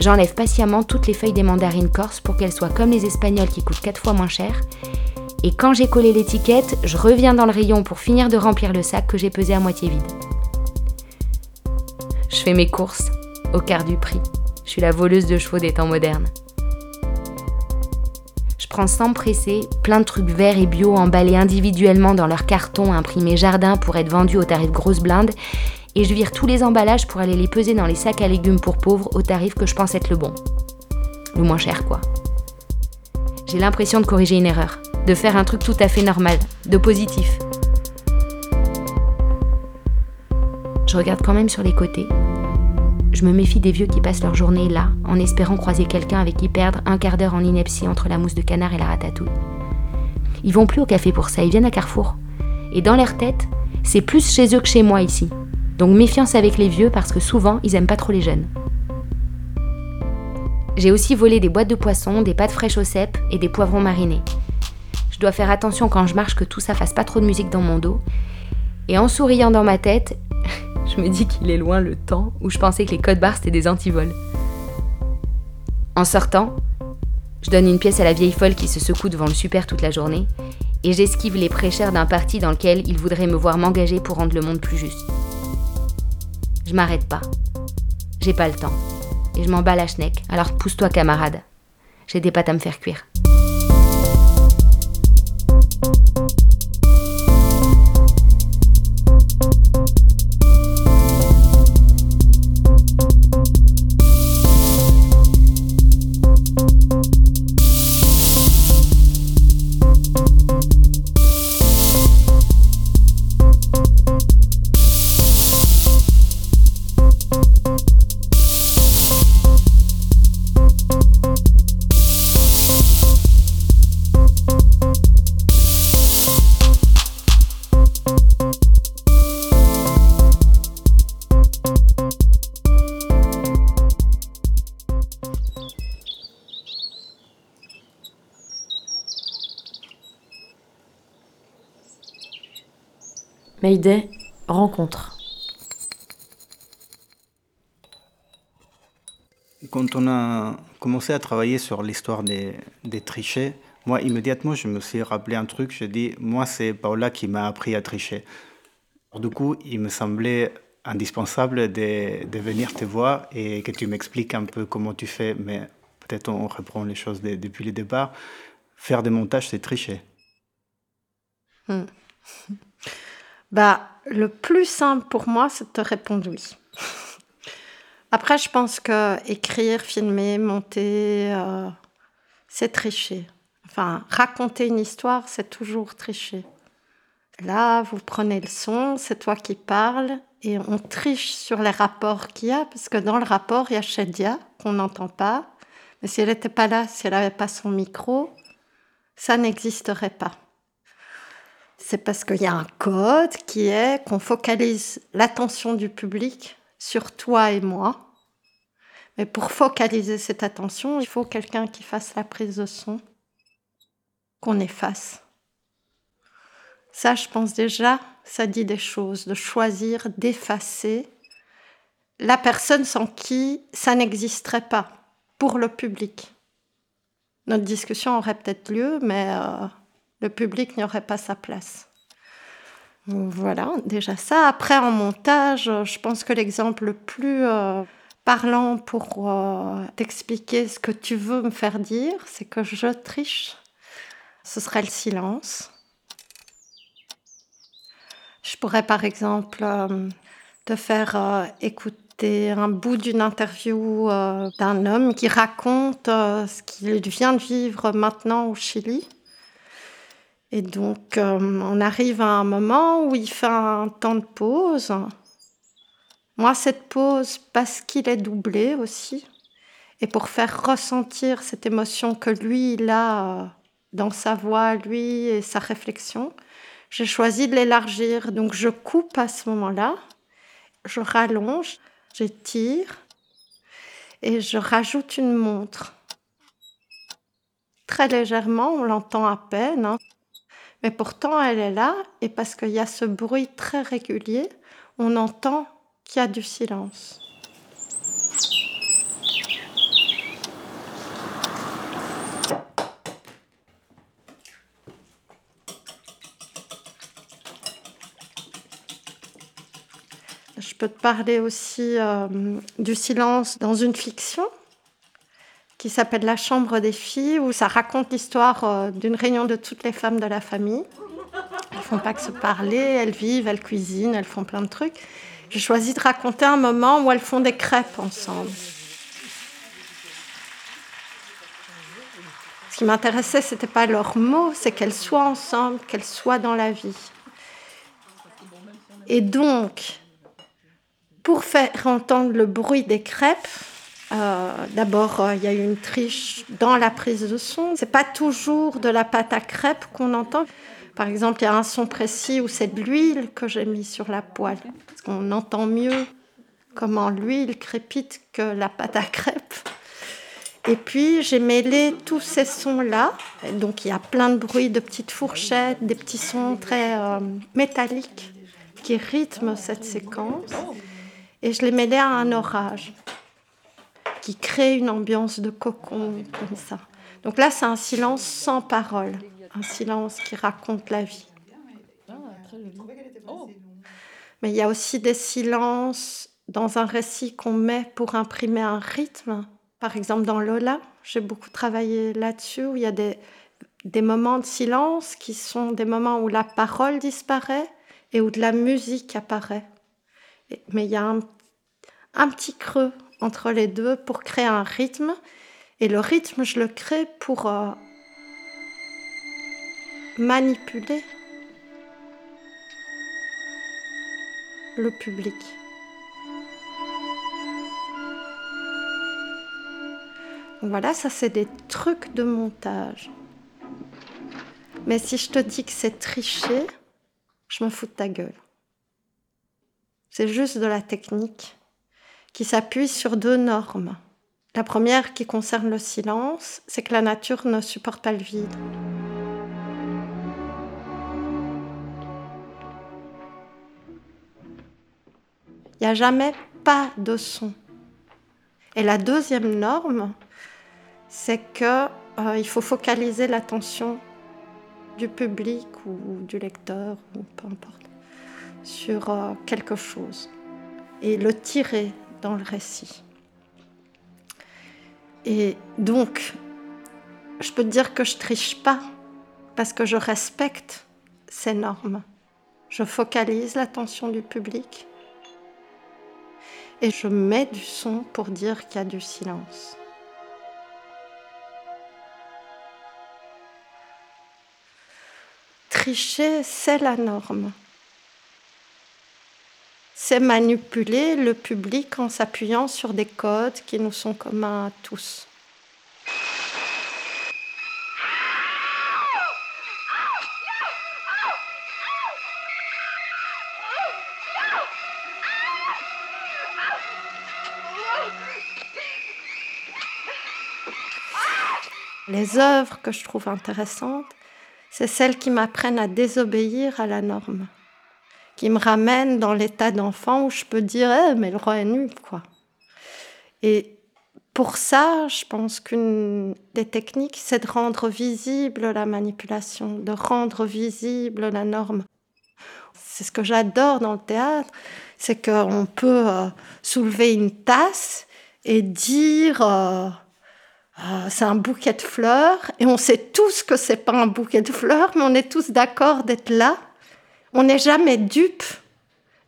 J'enlève patiemment toutes les feuilles des mandarines corse pour qu'elles soient comme les espagnols qui coûtent 4 fois moins cher. Et quand j'ai collé l'étiquette, je reviens dans le rayon pour finir de remplir le sac que j'ai pesé à moitié vide. Je fais mes courses au quart du prix. Je suis la voleuse de chevaux des temps modernes sans presser plein de trucs verts et bio emballés individuellement dans leur carton imprimé jardin pour être vendus au tarif grosse blinde, et je vire tous les emballages pour aller les peser dans les sacs à légumes pour pauvres au tarif que je pense être le bon. Le moins cher, quoi. J'ai l'impression de corriger une erreur, de faire un truc tout à fait normal, de positif. Je regarde quand même sur les côtés, je me méfie des vieux qui passent leur journée là, en espérant croiser quelqu'un avec qui perdre un quart d'heure en ineptie entre la mousse de canard et la ratatouille. Ils vont plus au café pour ça, ils viennent à Carrefour. Et dans leur tête, c'est plus chez eux que chez moi ici. Donc méfiance avec les vieux parce que souvent, ils aiment pas trop les jeunes. J'ai aussi volé des boîtes de poissons, des pâtes fraîches au cèpe et des poivrons marinés. Je dois faire attention quand je marche que tout ça fasse pas trop de musique dans mon dos. Et en souriant dans ma tête, je me dis qu'il est loin le temps où je pensais que les codes barres c'était des antivols. En sortant, Je donne une pièce à la vieille folle qui se secoue devant le super toute la journée, et j'esquive les prêcheurs d'un parti dans lequel ils voudraient me voir m'engager pour rendre le monde plus juste. Je m'arrête pas. J'ai pas le temps. Et je m'en bats la schneck, alors pousse-toi camarade. J'ai des pâtes à me faire cuire. Mayday, rencontre. Quand on a commencé à travailler sur l'histoire des, des trichets, moi, immédiatement, je me suis rappelé un truc. Je dis, moi, c'est Paola qui m'a appris à tricher. Alors, du coup, il me semblait indispensable de, de, venir te voir et que tu m'expliques un peu comment tu fais. Mais peut-être on reprend les choses de, depuis le départ. Faire des montages, c'est tricher. Hmm. Bah, le plus simple pour moi, c'est de te répondre oui. Après, je pense que écrire, filmer, monter, euh, c'est tricher. Enfin, raconter une histoire, c'est toujours tricher. Là, vous prenez le son, c'est toi qui parles, et on triche sur les rapports qu'il y a, parce que dans le rapport, il y a Shadia, qu'on n'entend pas. Mais si elle n'était pas là, si elle n'avait pas son micro, ça n'existerait pas c'est parce qu'il y a un code qui est qu'on focalise l'attention du public sur toi et moi. Mais pour focaliser cette attention, il faut quelqu'un qui fasse la prise de son, qu'on efface. Ça, je pense déjà, ça dit des choses, de choisir, d'effacer la personne sans qui ça n'existerait pas pour le public. Notre discussion aurait peut-être lieu, mais euh, le public n'y aurait pas sa place. Voilà, déjà ça. Après, en montage, je pense que l'exemple le plus euh, parlant pour euh, t'expliquer ce que tu veux me faire dire, c'est que je triche. Ce serait le silence. Je pourrais par exemple euh, te faire écouter un bout d'une interview d'un homme qui raconte ce qu'il vient de vivre maintenant au Chili et donc, euh, on arrive à un moment où il fait un temps de pause. Moi, cette pause, parce qu'il est doublé aussi, et pour faire ressentir cette émotion que lui, il a euh, dans sa voix, lui, et sa réflexion, j'ai choisi de l'élargir. Donc, je coupe à ce moment-là, je rallonge, j'étire, et je rajoute une montre. Très légèrement, on l'entend à peine. Hein. Mais pourtant, elle est là, et parce qu'il y a ce bruit très régulier, on entend qu'il y a du silence. Je peux te parler aussi euh, du silence dans une fiction qui s'appelle La Chambre des filles, où ça raconte l'histoire euh, d'une réunion de toutes les femmes de la famille. Elles font pas que se parler, elles vivent, elles cuisinent, elles font plein de trucs. J'ai choisi de raconter un moment où elles font des crêpes ensemble. Ce qui m'intéressait, c'était pas leurs mots, c'est qu'elles soient ensemble, qu'elles soient dans la vie. Et donc, pour faire entendre le bruit des crêpes, euh, D'abord, euh, il y a eu une triche dans la prise de son. C'est pas toujours de la pâte à crêpes qu'on entend. Par exemple, il y a un son précis où c'est de l'huile que j'ai mis sur la poêle. Qu'on entend mieux comment l'huile crépite que la pâte à crêpes. Et puis, j'ai mêlé tous ces sons-là. Donc, il y a plein de bruits de petites fourchettes, des petits sons très euh, métalliques qui rythment cette séquence. Et je les mêlé à un orage qui crée une ambiance de cocon comme ça. Donc là, c'est un silence sans parole, un silence qui raconte la vie. Mais il y a aussi des silences dans un récit qu'on met pour imprimer un rythme. Par exemple, dans Lola, j'ai beaucoup travaillé là-dessus, où il y a des, moments de silence qui sont des moments où la parole disparaît et où de la musique apparaît. Mais il y a un petit creux entre les deux pour créer un rythme. Et le rythme, je le crée pour euh, manipuler le public. Voilà, ça c'est des trucs de montage. Mais si je te dis que c'est triché, je me fous de ta gueule. C'est juste de la technique qui s'appuie sur deux normes. La première qui concerne le silence, c'est que la nature ne supporte pas le vide. Il n'y a jamais pas de son. Et la deuxième norme, c'est que euh, il faut focaliser l'attention du public ou du lecteur ou peu importe sur euh, quelque chose et le tirer dans le récit. Et donc, je peux te dire que je triche pas parce que je respecte ces normes. Je focalise l'attention du public et je mets du son pour dire qu'il y a du silence. Tricher, c'est la norme. C'est manipuler le public en s'appuyant sur des codes qui nous sont communs à tous. Les œuvres que je trouve intéressantes, c'est celles qui m'apprennent à désobéir à la norme, qui me ramènent dans l'état d'enfant où je peux dire Eh, mais le roi est nu, quoi. Et pour ça, je pense qu'une des techniques, c'est de rendre visible la manipulation, de rendre visible la norme. C'est ce que j'adore dans le théâtre, c'est qu'on peut euh, soulever une tasse et dire euh, euh, c'est un bouquet de fleurs, et on sait tous que c'est pas un bouquet de fleurs, mais on est tous d'accord d'être là. On n'est jamais dupe,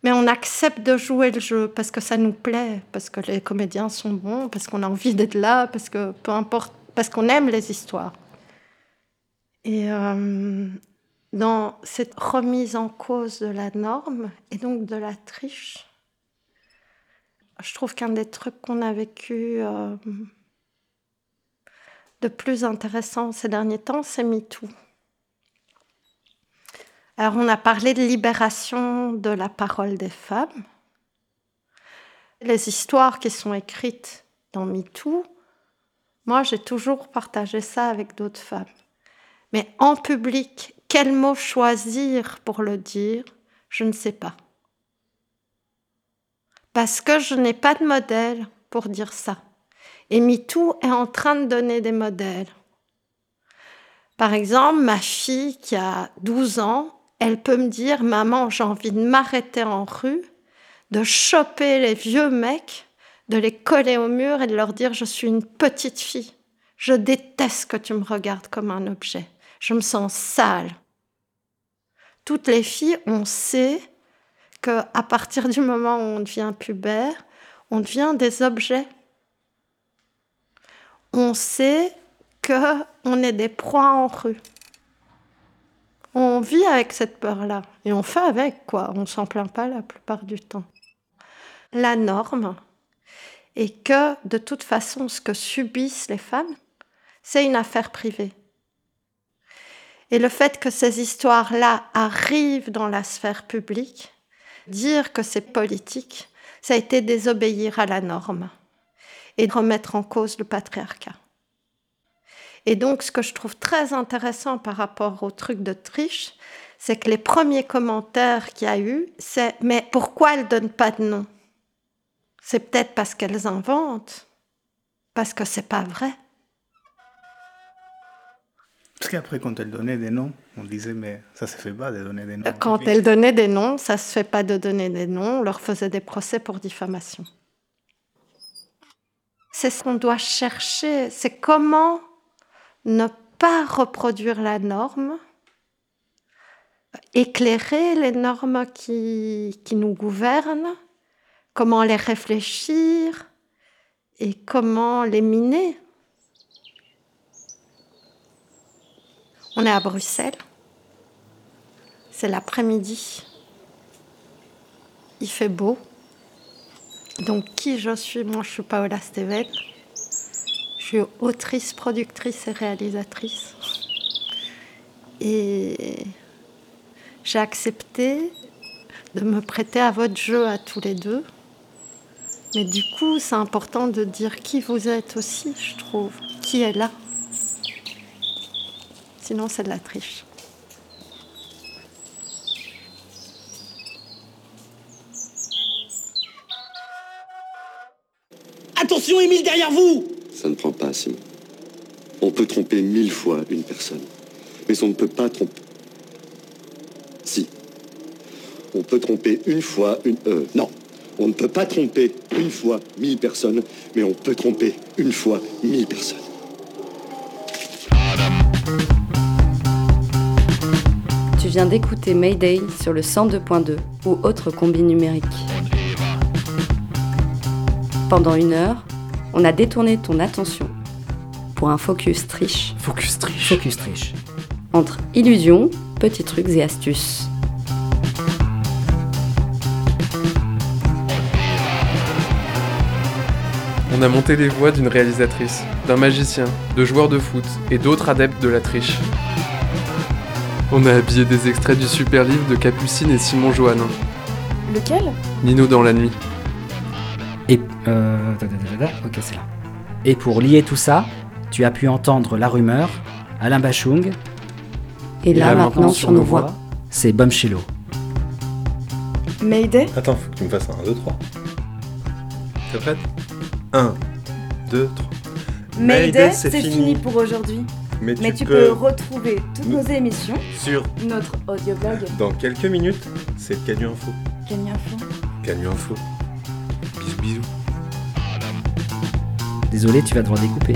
mais on accepte de jouer le jeu parce que ça nous plaît, parce que les comédiens sont bons, parce qu'on a envie d'être là, parce que peu importe, parce qu'on aime les histoires. Et euh, dans cette remise en cause de la norme et donc de la triche, je trouve qu'un des trucs qu'on a vécu euh, de plus intéressant ces derniers temps, c'est MeToo. Alors, on a parlé de libération de la parole des femmes. Les histoires qui sont écrites dans MeToo, moi, j'ai toujours partagé ça avec d'autres femmes. Mais en public, quel mot choisir pour le dire, je ne sais pas. Parce que je n'ai pas de modèle pour dire ça. Et MeToo est en train de donner des modèles. Par exemple, ma fille qui a 12 ans, elle peut me dire Maman, j'ai envie de m'arrêter en rue, de choper les vieux mecs, de les coller au mur et de leur dire Je suis une petite fille. Je déteste que tu me regardes comme un objet. Je me sens sale. Toutes les filles, on sait que à partir du moment où on devient pubère, on devient des objets on sait que on est des proies en rue. On vit avec cette peur-là et on fait avec quoi. On s'en plaint pas la plupart du temps. La norme est que de toute façon, ce que subissent les femmes, c'est une affaire privée. Et le fait que ces histoires-là arrivent dans la sphère publique, dire que c'est politique, ça a été désobéir à la norme et remettre en cause le patriarcat. Et donc, ce que je trouve très intéressant par rapport au truc de triche, c'est que les premiers commentaires qu'il y a eu, c'est mais pourquoi elles ne donnent pas de nom? C'est peut-être parce qu'elles inventent, parce que c'est pas vrai. Parce qu'après, quand elle donnait des noms, on disait, mais ça se fait pas de donner des noms. Quand elle donnait des noms, ça se fait pas de donner des noms, on leur faisait des procès pour diffamation. C'est ce qu'on doit chercher, c'est comment ne pas reproduire la norme, éclairer les normes qui, qui nous gouvernent, comment les réfléchir et comment les miner. On est à Bruxelles. C'est l'après-midi. Il fait beau. Donc qui je suis? Moi, je suis Paola Steven. Suis autrice, productrice et réalisatrice. Et j'ai accepté de me prêter à votre jeu à tous les deux. Mais du coup, c'est important de dire qui vous êtes aussi, je trouve. Qui est là. Sinon, c'est de la triche. Attention, Émile, derrière vous Ça ne prend pas, Simon. On peut tromper mille fois une personne, mais on ne peut pas tromper. Si. On peut tromper une fois une. Euh, non. On ne peut pas tromper une fois mille personnes, mais on peut tromper une fois mille personnes. Tu viens d'écouter Mayday sur le 102.2 ou autre combi numérique. Pendant une heure, on a détourné ton attention pour un focus triche. Focus triche. Focus triche. Entre illusions, petits trucs et astuces. On a monté les voix d'une réalisatrice, d'un magicien, de joueurs de foot et d'autres adeptes de la triche. On a habillé des extraits du super livre de Capucine et Simon Johannin. Lequel? Nino dans la nuit. Et euh, da, da, da, da, ok, c'est là. Et pour lier tout ça, tu as pu entendre la rumeur, Alain Bachung. Et là, maintenant, sur nos voix, c'est Bomchello. Mayday Attends, faut que tu me fasses un 1, 2, 3. T'es prête? 1, 2, 3. Mayday, c'est fini. pour aujourd'hui. Mais tu, Mais tu peux, peux retrouver toutes nos émissions sur notre audioblog dans quelques minutes, c'est Canu Info. Canu Info. Canu Info. Bisous bisous. Désolé, tu vas devoir découper.